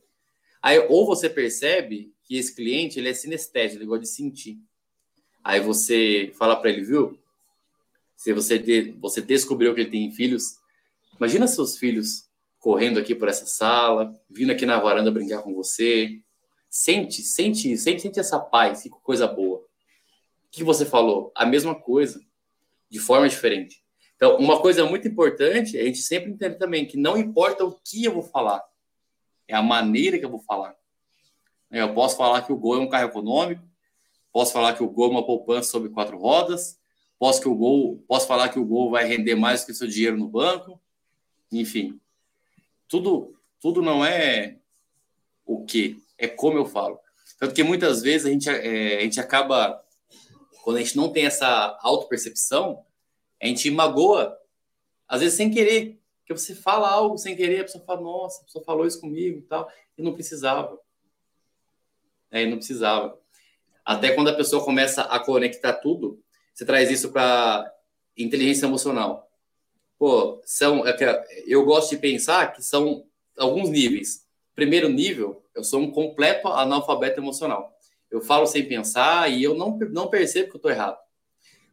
Aí ou você percebe que esse cliente ele é sinestésico, ele gosta de sentir. Aí você fala para ele, viu? Se você de, você descobriu que ele tem filhos, imagina seus filhos correndo aqui por essa sala, vindo aqui na varanda brincar com você. Sente, sente, sente, sente essa paz, que coisa boa. O que você falou? A mesma coisa, de forma diferente. Então, uma coisa muito importante a gente sempre entender também que não importa o que eu vou falar, é a maneira que eu vou falar. Eu posso falar que o Gol é um carro econômico, posso falar que o Gol é uma poupança sobre quatro rodas, posso que o Gol, posso falar que o Gol vai render mais que o seu dinheiro no banco, enfim tudo, tudo não é o que, é como eu falo. Tanto que muitas vezes a gente, é, a gente acaba, quando a gente não tem essa autopercepção, a gente magoa, às vezes sem querer, porque você fala algo sem querer, a pessoa fala, nossa, a pessoa falou isso comigo e tal, e não precisava. É, e não precisava. Até quando a pessoa começa a conectar tudo, você traz isso para inteligência emocional pô, são, é eu gosto de pensar que são alguns níveis. Primeiro nível, eu sou um completo analfabeto emocional. Eu falo sem pensar e eu não, não percebo que eu estou errado.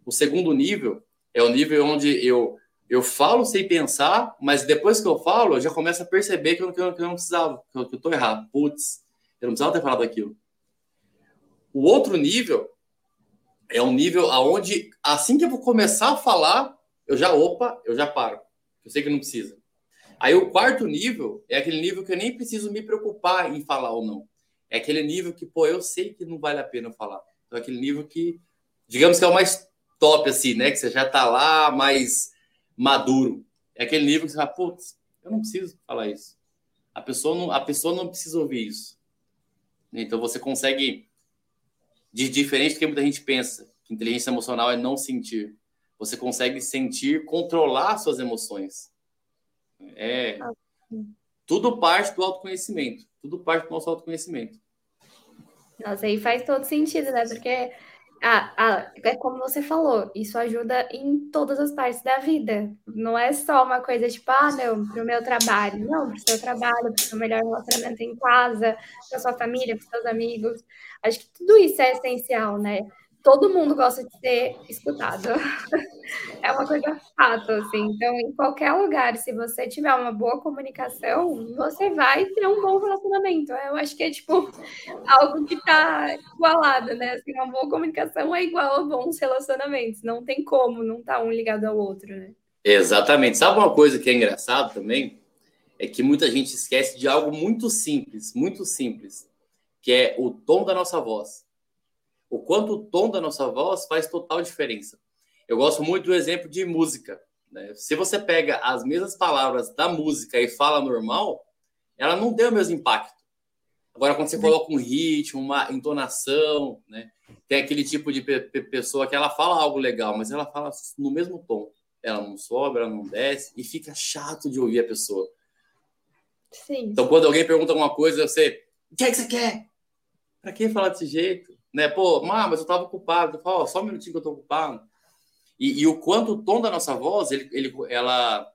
O segundo nível é o nível onde eu, eu falo sem pensar, mas depois que eu falo, eu já começo a perceber que eu, que eu, que eu não precisava, que eu estou errado. Putz, eu não precisava ter falado aquilo. O outro nível é um nível aonde, assim que eu vou começar a falar, eu já, opa, eu já paro. Eu sei que não precisa. Aí o quarto nível é aquele nível que eu nem preciso me preocupar em falar ou não. É aquele nível que, pô, eu sei que não vale a pena falar. Então, é aquele nível que, digamos que é o mais top, assim, né? Que você já tá lá mais maduro. É aquele nível que você fala, putz, eu não preciso falar isso. A pessoa não, a pessoa não precisa ouvir isso. Então você consegue, de diferente do que muita gente pensa, que inteligência emocional é não sentir. Você consegue sentir, controlar suas emoções. É tudo parte do autoconhecimento. Tudo parte do nosso autoconhecimento. Nossa, aí faz todo sentido, né? Porque ah, ah, é como você falou, isso ajuda em todas as partes da vida. Não é só uma coisa tipo, ah, não, para o meu trabalho. Não, para o seu trabalho, para o seu melhor relacionamento em casa, para sua família, para seus amigos. Acho que tudo isso é essencial, né? Todo mundo gosta de ser escutado. é uma coisa fato, assim. Então, em qualquer lugar, se você tiver uma boa comunicação, você vai ter um bom relacionamento. Eu acho que é, tipo, algo que tá igualado, né? Assim, uma boa comunicação é igual a bons relacionamentos. Não tem como não tá um ligado ao outro, né? Exatamente. Sabe uma coisa que é engraçado também? É que muita gente esquece de algo muito simples, muito simples, que é o tom da nossa voz o quanto o tom da nossa voz faz total diferença. Eu gosto muito do exemplo de música. Né? Se você pega as mesmas palavras da música e fala normal, ela não tem o mesmo impacto. Agora, quando você coloca um ritmo, uma entonação, né? tem aquele tipo de pessoa que ela fala algo legal, mas ela fala no mesmo tom. Ela não sobe, ela não desce, e fica chato de ouvir a pessoa. Sim. Então, quando alguém pergunta alguma coisa, você, o que, é que você quer? Para que falar desse jeito? Né? Pô, mas eu tava ocupado. Falo, oh, só um minutinho que eu tô ocupado. E, e, o quanto o tom da nossa voz, ele, ele, ela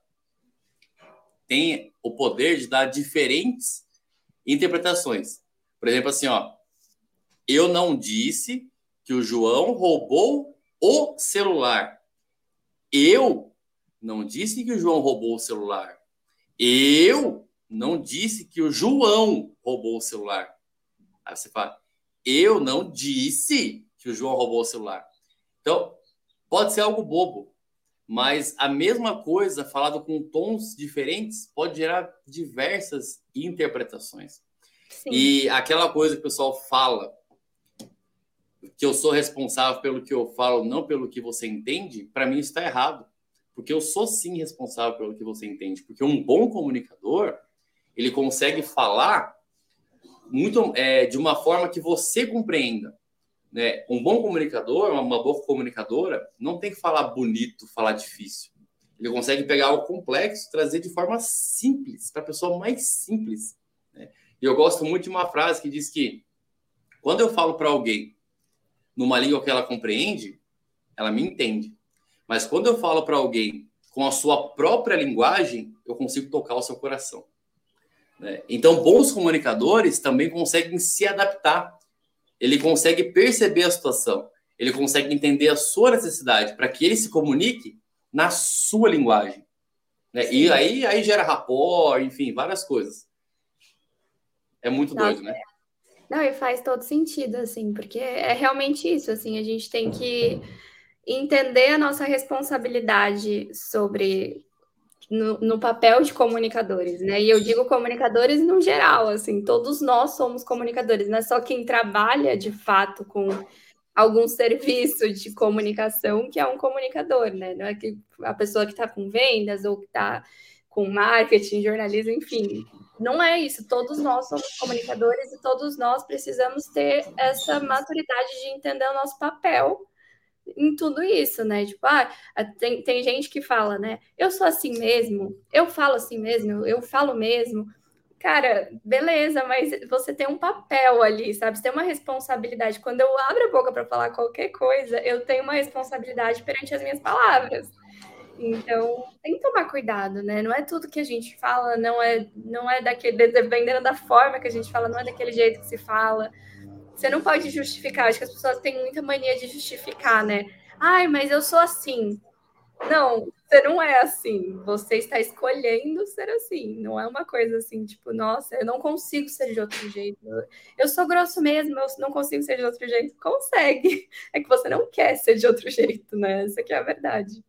tem o poder de dar diferentes interpretações. Por exemplo, assim, ó, eu não disse que o João roubou o celular. Eu não disse que o João roubou o celular. Eu não disse que o João roubou o celular. Aí você fala, eu não disse que o João roubou o celular. Então, pode ser algo bobo, mas a mesma coisa, falado com tons diferentes, pode gerar diversas interpretações. Sim. E aquela coisa que o pessoal fala, que eu sou responsável pelo que eu falo, não pelo que você entende, para mim está errado. Porque eu sou sim responsável pelo que você entende. Porque um bom comunicador, ele consegue falar muito é, de uma forma que você compreenda. Né? Um bom comunicador, uma boa comunicadora, não tem que falar bonito, falar difícil. Ele consegue pegar algo complexo, trazer de forma simples, para a pessoa mais simples. Né? E eu gosto muito de uma frase que diz que quando eu falo para alguém numa língua que ela compreende, ela me entende. Mas quando eu falo para alguém com a sua própria linguagem, eu consigo tocar o seu coração. Né? Então, bons comunicadores também conseguem se adaptar. Ele consegue perceber a situação. Ele consegue entender a sua necessidade para que ele se comunique na sua linguagem. Né? E aí, aí gera rapport, enfim, várias coisas. É muito Nossa, doido, né? Não, e faz todo sentido, assim, porque é realmente isso, assim, a gente tem que entender a nossa responsabilidade sobre no, no, papel de comunicadores, né? E eu digo comunicadores no geral, assim, todos nós somos comunicadores, não é só quem trabalha de fato com algum serviço de comunicação que é um comunicador, né? Não é que a pessoa que está com vendas ou que está com marketing, jornalismo, enfim. Não é isso. Todos nós somos comunicadores e todos nós precisamos ter essa maturidade de entender o nosso papel em tudo isso, né? Tipo, ah, tem, tem gente que fala, né? Eu sou assim mesmo, eu falo assim mesmo, eu falo mesmo. Cara, beleza, mas você tem um papel ali, sabe? Você tem uma responsabilidade. Quando eu abro a boca para falar qualquer coisa, eu tenho uma responsabilidade perante as minhas palavras. Então, tem que tomar cuidado, né? Não é tudo que a gente fala, não é, não é daquele, dependendo da forma que a gente fala, não é daquele jeito que se fala. Você não pode justificar, acho que as pessoas têm muita mania de justificar, né? Ai, mas eu sou assim. Não, você não é assim. Você está escolhendo ser assim. Não é uma coisa assim, tipo, nossa, eu não consigo ser de outro jeito. Eu sou grosso mesmo, eu não consigo ser de outro jeito. Consegue. É que você não quer ser de outro jeito, né? Essa aqui é a verdade.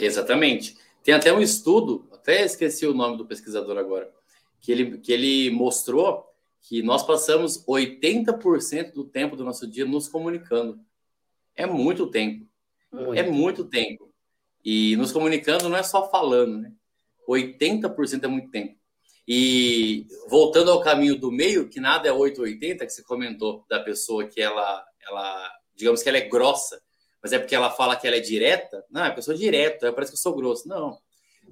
Exatamente. Tem até um estudo, até esqueci o nome do pesquisador agora, que ele, que ele mostrou que nós passamos 80% do tempo do nosso dia nos comunicando. É muito tempo. Muito. É muito tempo. E nos comunicando não é só falando, né? 80% é muito tempo. E voltando ao caminho do meio, que nada é 880, que você comentou da pessoa que ela, ela digamos que ela é grossa, mas é porque ela fala que ela é direta. Não, é pessoa direta, parece que eu sou grosso. Não.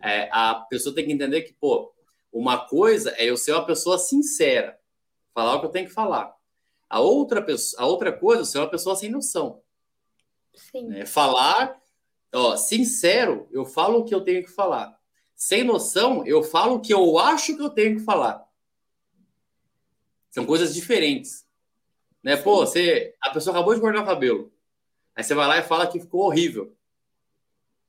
É, a pessoa tem que entender que, pô, uma coisa é eu ser uma pessoa sincera, falar o que eu tenho que falar. A outra, pessoa, a outra coisa é ser uma pessoa sem noção. Sim. É, falar, ó, sincero, eu falo o que eu tenho que falar. Sem noção, eu falo o que eu acho que eu tenho que falar. São coisas diferentes. Né? Pô, você, a pessoa acabou de cortar o cabelo. Aí você vai lá e fala que ficou horrível.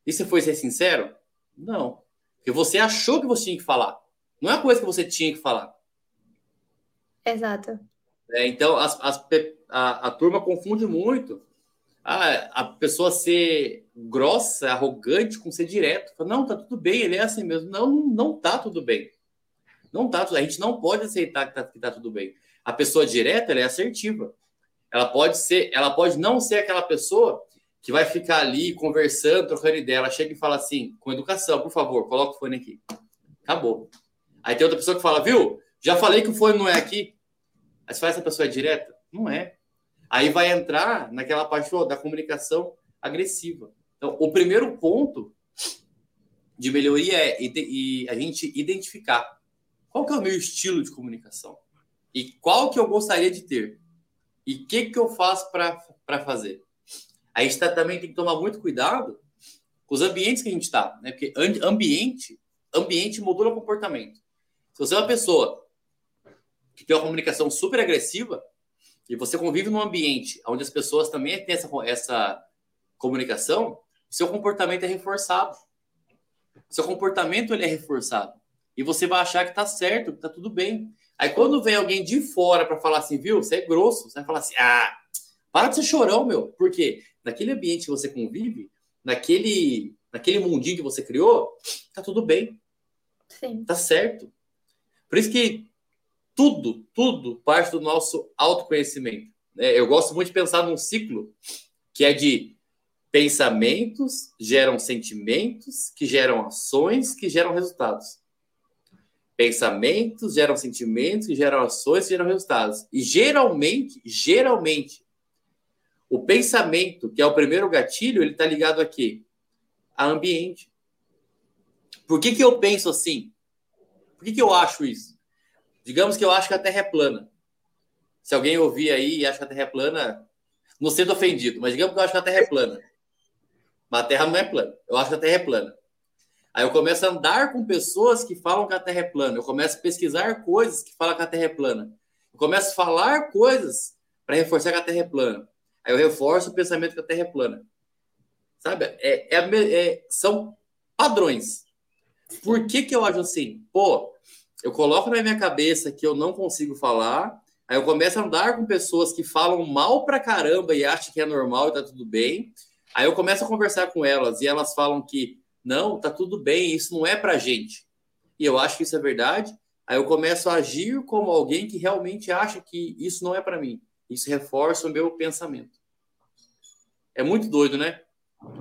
E você foi ser sincero? Não. Porque você achou que você tinha que falar. Não é a coisa que você tinha que falar. Exato. É, então, as, as, a, a turma confunde muito a, a pessoa ser grossa, arrogante com ser direto. Fala, não, tá tudo bem, ele é assim mesmo. Não, não, não tá tudo bem. Não tá, a gente não pode aceitar que tá, que tá tudo bem. A pessoa direta, ela é assertiva. Ela pode ser, ela pode não ser aquela pessoa que vai ficar ali conversando, trocando ideia. Ela chega e fala assim, com educação, por favor, coloca o fone aqui. Acabou. Aí tem outra pessoa que fala, viu? Já falei que o fone não é aqui. Aí você essa pessoa é direta? Não é. Aí vai entrar naquela parte da comunicação agressiva. Então, o primeiro ponto de melhoria é e a gente identificar qual que é o meu estilo de comunicação e qual que eu gostaria de ter. E o que, que eu faço para fazer? A gente tá, também tem que tomar muito cuidado com os ambientes que a gente está, né? Porque ambiente, ambiente modula comportamento. Se você é uma pessoa que tem uma comunicação super agressiva, e você convive num ambiente onde as pessoas também têm essa, essa comunicação, seu comportamento é reforçado. Seu comportamento ele é reforçado. E você vai achar que tá certo, que tá tudo bem. Aí quando vem alguém de fora para falar assim, viu, você é grosso, você vai falar assim, ah, para de ser chorão, meu. Porque naquele ambiente que você convive, naquele, naquele mundinho que você criou, tá tudo bem. Sim. Tá certo. Por isso que tudo, tudo parte do nosso autoconhecimento. É, eu gosto muito de pensar num ciclo que é de pensamentos geram sentimentos, que geram ações, que geram resultados. Pensamentos geram sentimentos, que geram ações, que geram resultados. E geralmente, geralmente, o pensamento, que é o primeiro gatilho, ele está ligado a quê? A ambiente. Por que, que eu penso assim? Por que, que eu acho isso? Digamos que eu acho que a Terra é plana. Se alguém ouvir aí e acha que a Terra é plana, não sendo ofendido, mas digamos que eu acho que a Terra é plana. Mas a Terra não é plana. Eu acho que a Terra é plana. Aí eu começo a andar com pessoas que falam que a Terra é plana. Eu começo a pesquisar coisas que falam que a Terra é plana. Eu começo a falar coisas para reforçar que a Terra é plana. Aí eu reforço o pensamento que a Terra é plana. Sabe? É, é, é, são padrões. Por que, que eu acho assim? Pô, eu coloco na minha cabeça que eu não consigo falar, aí eu começo a andar com pessoas que falam mal pra caramba e acham que é normal e tá tudo bem. Aí eu começo a conversar com elas e elas falam que não, tá tudo bem, isso não é pra gente. E eu acho que isso é verdade. Aí eu começo a agir como alguém que realmente acha que isso não é para mim. Isso reforça o meu pensamento. É muito doido, né?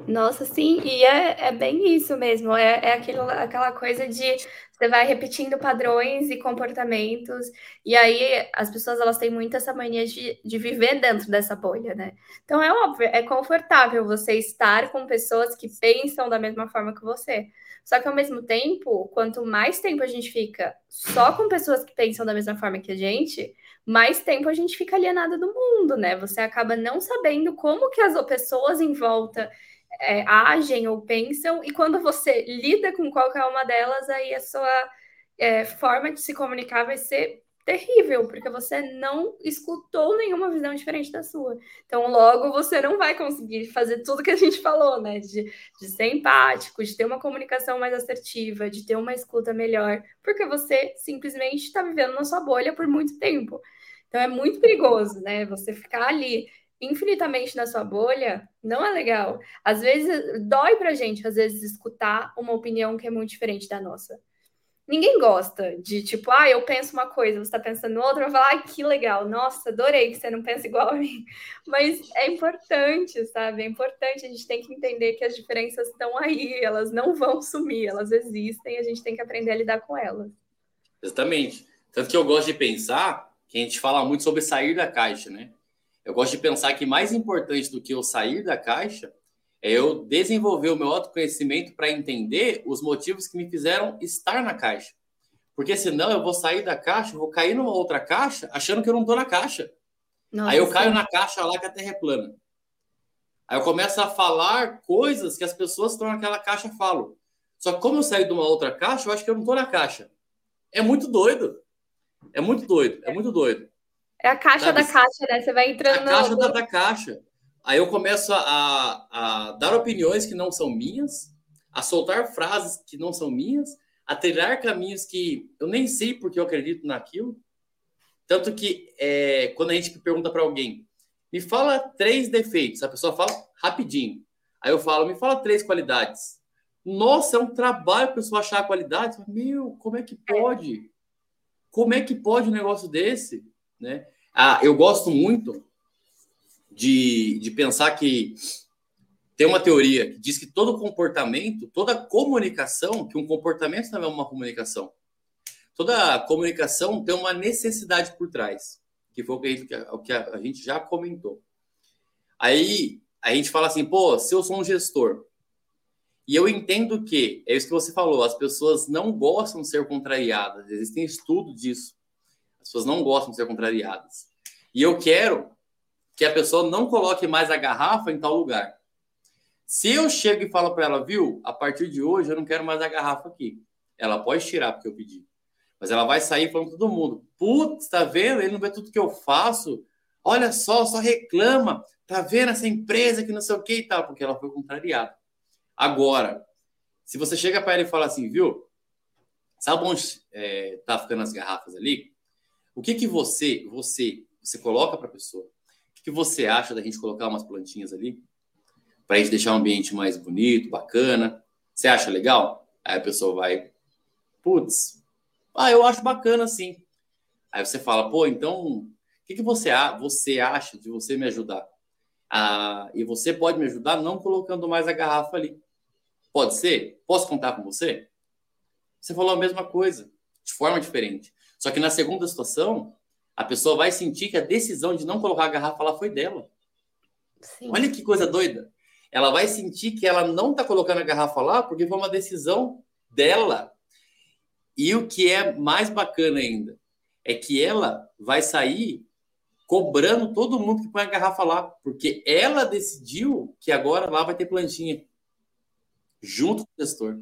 Nossa, sim, e é, é bem isso mesmo. É, é aquilo, aquela coisa de você vai repetindo padrões e comportamentos, e aí as pessoas elas têm muito essa mania de, de viver dentro dessa bolha, né? Então é óbvio, é confortável você estar com pessoas que pensam da mesma forma que você. Só que ao mesmo tempo, quanto mais tempo a gente fica só com pessoas que pensam da mesma forma que a gente, mais tempo a gente fica alienada do mundo, né? Você acaba não sabendo como que as pessoas em volta é, agem ou pensam, e quando você lida com qualquer uma delas, aí a sua é, forma de se comunicar vai ser terrível, porque você não escutou nenhuma visão diferente da sua. Então, logo, você não vai conseguir fazer tudo que a gente falou, né? De, de ser empático, de ter uma comunicação mais assertiva, de ter uma escuta melhor, porque você simplesmente está vivendo na sua bolha por muito tempo. Então, é muito perigoso, né? Você ficar ali infinitamente na sua bolha, não é legal. Às vezes dói pra gente, às vezes, escutar uma opinião que é muito diferente da nossa. Ninguém gosta de tipo, ah, eu penso uma coisa, você tá pensando outra, eu falar, ah, que legal, nossa, adorei que você não pensa igual a mim. Mas é importante, sabe? É importante, a gente tem que entender que as diferenças estão aí, elas não vão sumir, elas existem, a gente tem que aprender a lidar com elas. Exatamente. Tanto que eu gosto de pensar que a gente fala muito sobre sair da caixa, né? Eu gosto de pensar que mais importante do que eu sair da caixa é eu desenvolver o meu autoconhecimento para entender os motivos que me fizeram estar na caixa. Porque senão eu vou sair da caixa, vou cair numa outra caixa achando que eu não estou na caixa. Nossa. Aí eu caio na caixa lá que a Terra é plana. Aí eu começo a falar coisas que as pessoas que estão naquela caixa falam. Só que como eu saí de uma outra caixa, eu acho que eu não estou na caixa. É muito doido. É muito doido. É muito doido. É a caixa Sabe? da caixa, né? Você vai entrando. A caixa da, da caixa. Aí eu começo a, a dar opiniões que não são minhas, a soltar frases que não são minhas, a trilhar caminhos que eu nem sei porque eu acredito naquilo. Tanto que é, quando a gente pergunta para alguém, me fala três defeitos, a pessoa fala rapidinho. Aí eu falo, me fala três qualidades. Nossa, é um trabalho a pessoa achar a qualidade. Meu, como é que pode? Como é que pode um negócio desse? Né? Ah, eu gosto muito de, de pensar que tem uma teoria que diz que todo comportamento, toda comunicação, que um comportamento também é uma comunicação. Toda comunicação tem uma necessidade por trás, que foi o que a o que a gente já comentou. Aí a gente fala assim, pô, se eu sou um gestor, e eu entendo que, é isso que você falou, as pessoas não gostam de ser contrariadas, existem estudos disso. As pessoas não gostam de ser contrariadas. E eu quero que a pessoa não coloque mais a garrafa em tal lugar. Se eu chego e falo para ela, viu, a partir de hoje eu não quero mais a garrafa aqui. Ela pode tirar porque eu pedi. Mas ela vai sair falando todo mundo: putz, tá vendo? Ele não vê tudo que eu faço. Olha só, só reclama. Tá vendo essa empresa que não sei o que e tal, porque ela foi contrariada. Agora, se você chega para ela e fala assim, viu? Sabe onde é, tá ficando as garrafas ali? O que que você, você, você coloca para a pessoa? O que, você acha da gente colocar umas plantinhas ali? Para a gente deixar o ambiente mais bonito, bacana. Você acha legal? Aí a pessoa vai, putz, ah, eu acho bacana sim. Aí você fala, pô, então, o que, que você, você acha de você me ajudar? Ah, e você pode me ajudar não colocando mais a garrafa ali. Pode ser? Posso contar com você? Você falou a mesma coisa, de forma diferente. Só que na segunda situação, a pessoa vai sentir que a decisão de não colocar a garrafa lá foi dela. Sim. Olha que coisa doida. Ela vai sentir que ela não está colocando a garrafa lá porque foi uma decisão dela. E o que é mais bacana ainda é que ela vai sair cobrando todo mundo que põe a garrafa lá, porque ela decidiu que agora lá vai ter plantinha junto com o gestor.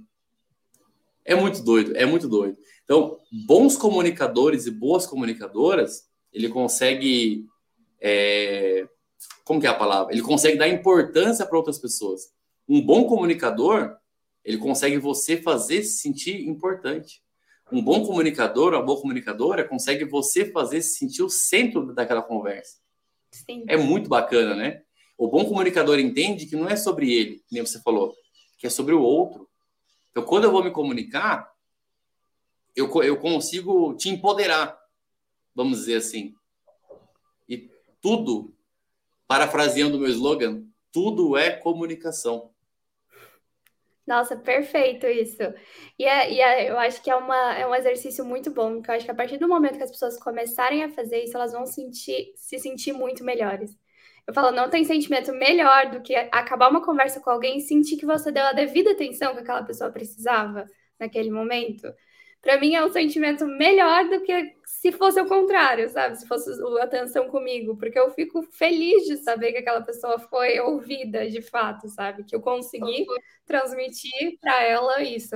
É muito doido, é muito doido. Então, bons comunicadores e boas comunicadoras, ele consegue. É, como que é a palavra? Ele consegue dar importância para outras pessoas. Um bom comunicador, ele consegue você fazer se sentir importante. Um bom comunicador, uma boa comunicadora, consegue você fazer se sentir o centro daquela conversa. Sim. É muito bacana, né? O bom comunicador entende que não é sobre ele, nem você falou, que é sobre o outro. Então, quando eu vou me comunicar, eu, eu consigo te empoderar, vamos dizer assim. E tudo, parafraseando o meu slogan, tudo é comunicação. Nossa, perfeito isso. E, é, e é, eu acho que é, uma, é um exercício muito bom, porque eu acho que a partir do momento que as pessoas começarem a fazer isso, elas vão sentir, se sentir muito melhores. Eu falo, não tem sentimento melhor do que acabar uma conversa com alguém e sentir que você deu a devida atenção que aquela pessoa precisava naquele momento. Para mim é um sentimento melhor do que se fosse o contrário, sabe? Se fosse a atenção comigo, porque eu fico feliz de saber que aquela pessoa foi ouvida de fato, sabe? Que eu consegui transmitir para ela isso.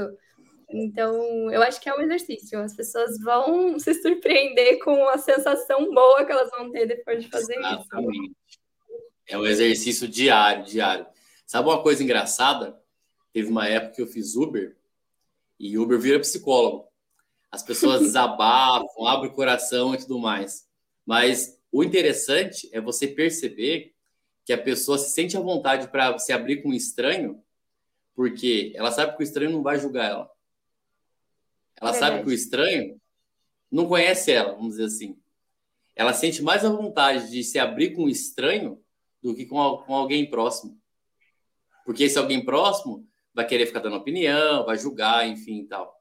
Então, eu acho que é um exercício. As pessoas vão se surpreender com a sensação boa que elas vão ter depois de fazer Exatamente. isso. É um exercício diário, diário. Sabe uma coisa engraçada? Teve uma época que eu fiz Uber e Uber vira psicólogo. As pessoas desabafam, abrem o coração e tudo mais. Mas o interessante é você perceber que a pessoa se sente à vontade para se abrir com um estranho, porque ela sabe que o estranho não vai julgar ela. Ela é sabe que o estranho não conhece ela, vamos dizer assim. Ela sente mais a vontade de se abrir com um estranho do que com, com alguém próximo. Porque esse alguém próximo vai querer ficar dando opinião, vai julgar, enfim e tal.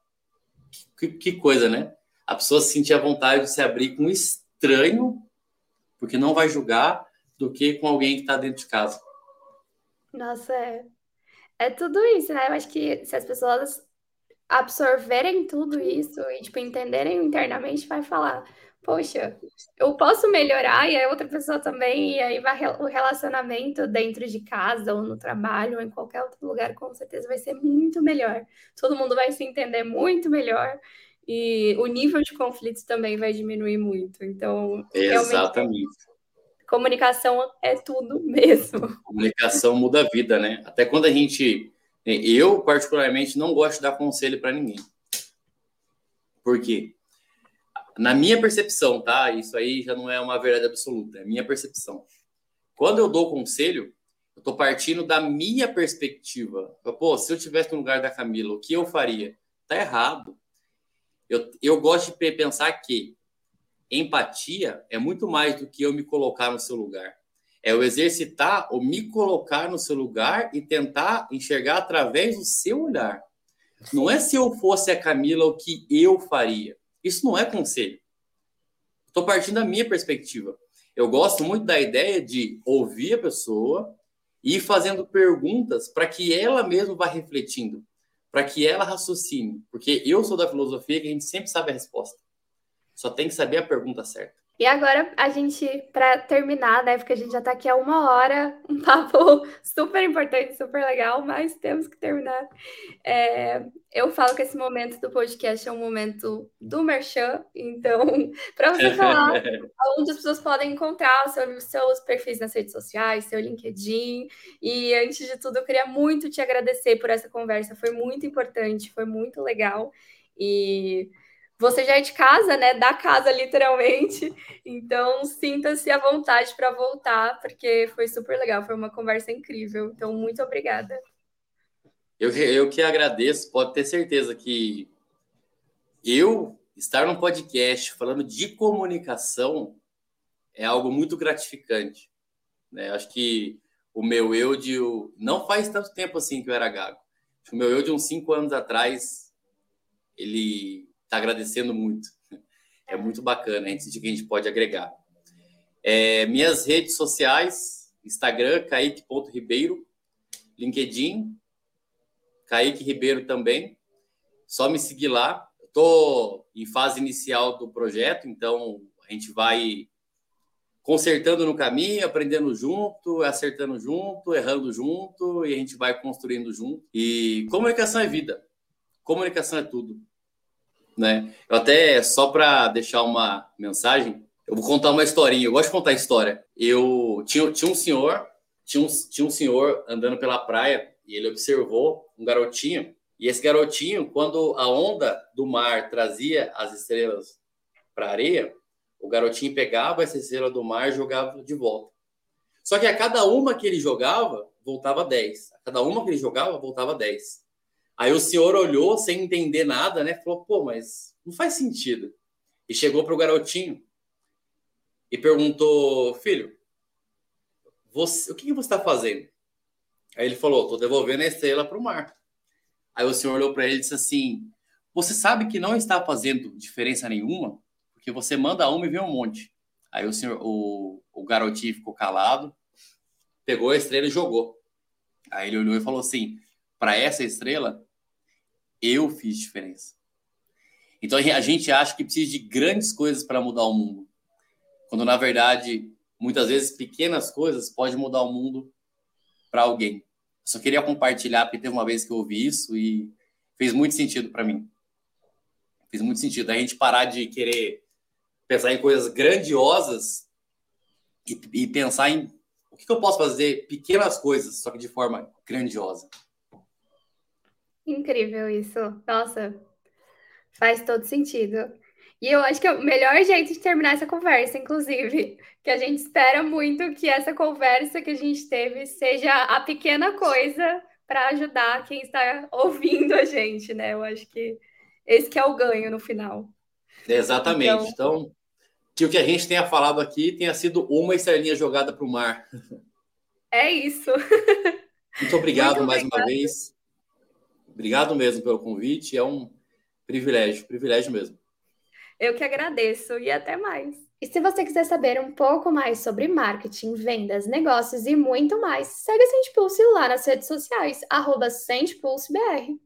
Que, que coisa, né? A pessoa se sentir a vontade de se abrir com um estranho, porque não vai julgar, do que com alguém que está dentro de casa. Nossa, é, é tudo isso, né? Eu acho que se as pessoas absorverem tudo isso e, tipo, entenderem internamente, vai falar, poxa, eu posso melhorar e a outra pessoa também, e aí vai o relacionamento dentro de casa ou no trabalho ou em qualquer outro lugar, com certeza vai ser muito melhor. Todo mundo vai se entender muito melhor e o nível de conflitos também vai diminuir muito. Então, exatamente. Comunicação é tudo mesmo. Comunicação muda a vida, né? Até quando a gente. Eu, particularmente, não gosto de dar conselho para ninguém. Por quê? Na minha percepção, tá? Isso aí já não é uma verdade absoluta, é minha percepção. Quando eu dou conselho, eu tô partindo da minha perspectiva. Pô, se eu tivesse no lugar da Camila, o que eu faria? Tá errado. Eu, eu gosto de pensar que empatia é muito mais do que eu me colocar no seu lugar. É o exercitar ou me colocar no seu lugar e tentar enxergar através do seu olhar. Não é se eu fosse a Camila o que eu faria. Isso não é conselho. Estou partindo da minha perspectiva. Eu gosto muito da ideia de ouvir a pessoa e ir fazendo perguntas para que ela mesma vá refletindo, para que ela raciocine. Porque eu sou da filosofia que a gente sempre sabe a resposta. Só tem que saber a pergunta certa. E agora a gente, para terminar, né? Porque a gente já está aqui há uma hora, um papo super importante, super legal, mas temos que terminar. É, eu falo que esse momento do podcast é um momento do Merchan, então, para você falar onde as pessoas podem encontrar seus, seus perfis nas redes sociais, seu LinkedIn. E antes de tudo, eu queria muito te agradecer por essa conversa, foi muito importante, foi muito legal. E você já é de casa, né? Da casa, literalmente. Então, sinta-se à vontade para voltar, porque foi super legal, foi uma conversa incrível. Então, muito obrigada. Eu, eu que agradeço, pode ter certeza que eu estar num podcast falando de comunicação é algo muito gratificante. Né? Acho que o meu eu de. Não faz tanto tempo assim que eu era gago. O meu eu de uns cinco anos atrás, ele está agradecendo muito. É muito bacana, a gente sentir que a gente pode agregar. É, minhas redes sociais, Instagram, Kaique.ribeiro, LinkedIn, Kaique Ribeiro também. Só me seguir lá. Estou em fase inicial do projeto, então a gente vai consertando no caminho, aprendendo junto, acertando junto, errando junto, e a gente vai construindo junto. E comunicação é vida. Comunicação é tudo né? Eu até, só para deixar uma mensagem, eu vou contar uma historinha. Eu gosto de contar história. Eu tinha, tinha um senhor, tinha um, tinha um senhor andando pela praia e ele observou um garotinho. E esse garotinho, quando a onda do mar trazia as estrelas para a areia, o garotinho pegava essa estrela do mar e jogava de volta. Só que a cada uma que ele jogava, voltava 10. A cada uma que ele jogava, voltava 10. Aí o senhor olhou sem entender nada, né? Falou, pô, mas não faz sentido. E chegou para o garotinho e perguntou, filho, você, o que, que você está fazendo? Aí ele falou, estou devolvendo a estrela para o mar. Aí o senhor olhou para ele e disse assim, você sabe que não está fazendo diferença nenhuma, porque você manda uma e vem um monte. Aí o senhor, o, o garotinho ficou calado, pegou a estrela e jogou. Aí ele olhou e falou assim: para essa estrela, eu fiz diferença. Então a gente acha que precisa de grandes coisas para mudar o mundo, quando na verdade muitas vezes pequenas coisas podem mudar o mundo para alguém. só queria compartilhar porque teve uma vez que eu ouvi isso e fez muito sentido para mim. Fez muito sentido a gente parar de querer pensar em coisas grandiosas e, e pensar em o que, que eu posso fazer pequenas coisas, só que de forma grandiosa. Incrível isso. Nossa, faz todo sentido. E eu acho que é o melhor jeito de terminar essa conversa, inclusive, que a gente espera muito que essa conversa que a gente teve seja a pequena coisa para ajudar quem está ouvindo a gente, né? Eu acho que esse que é o ganho no final. Exatamente. Então, então que o que a gente tenha falado aqui tenha sido uma estrelinha jogada para o mar. É isso. Muito obrigado Muito mais obrigado. uma vez. Obrigado mesmo pelo convite. É um privilégio, privilégio mesmo. Eu que agradeço e até mais. E se você quiser saber um pouco mais sobre marketing, vendas, negócios e muito mais, segue a Sente Pulse lá nas redes sociais, arroba SentePulseBR.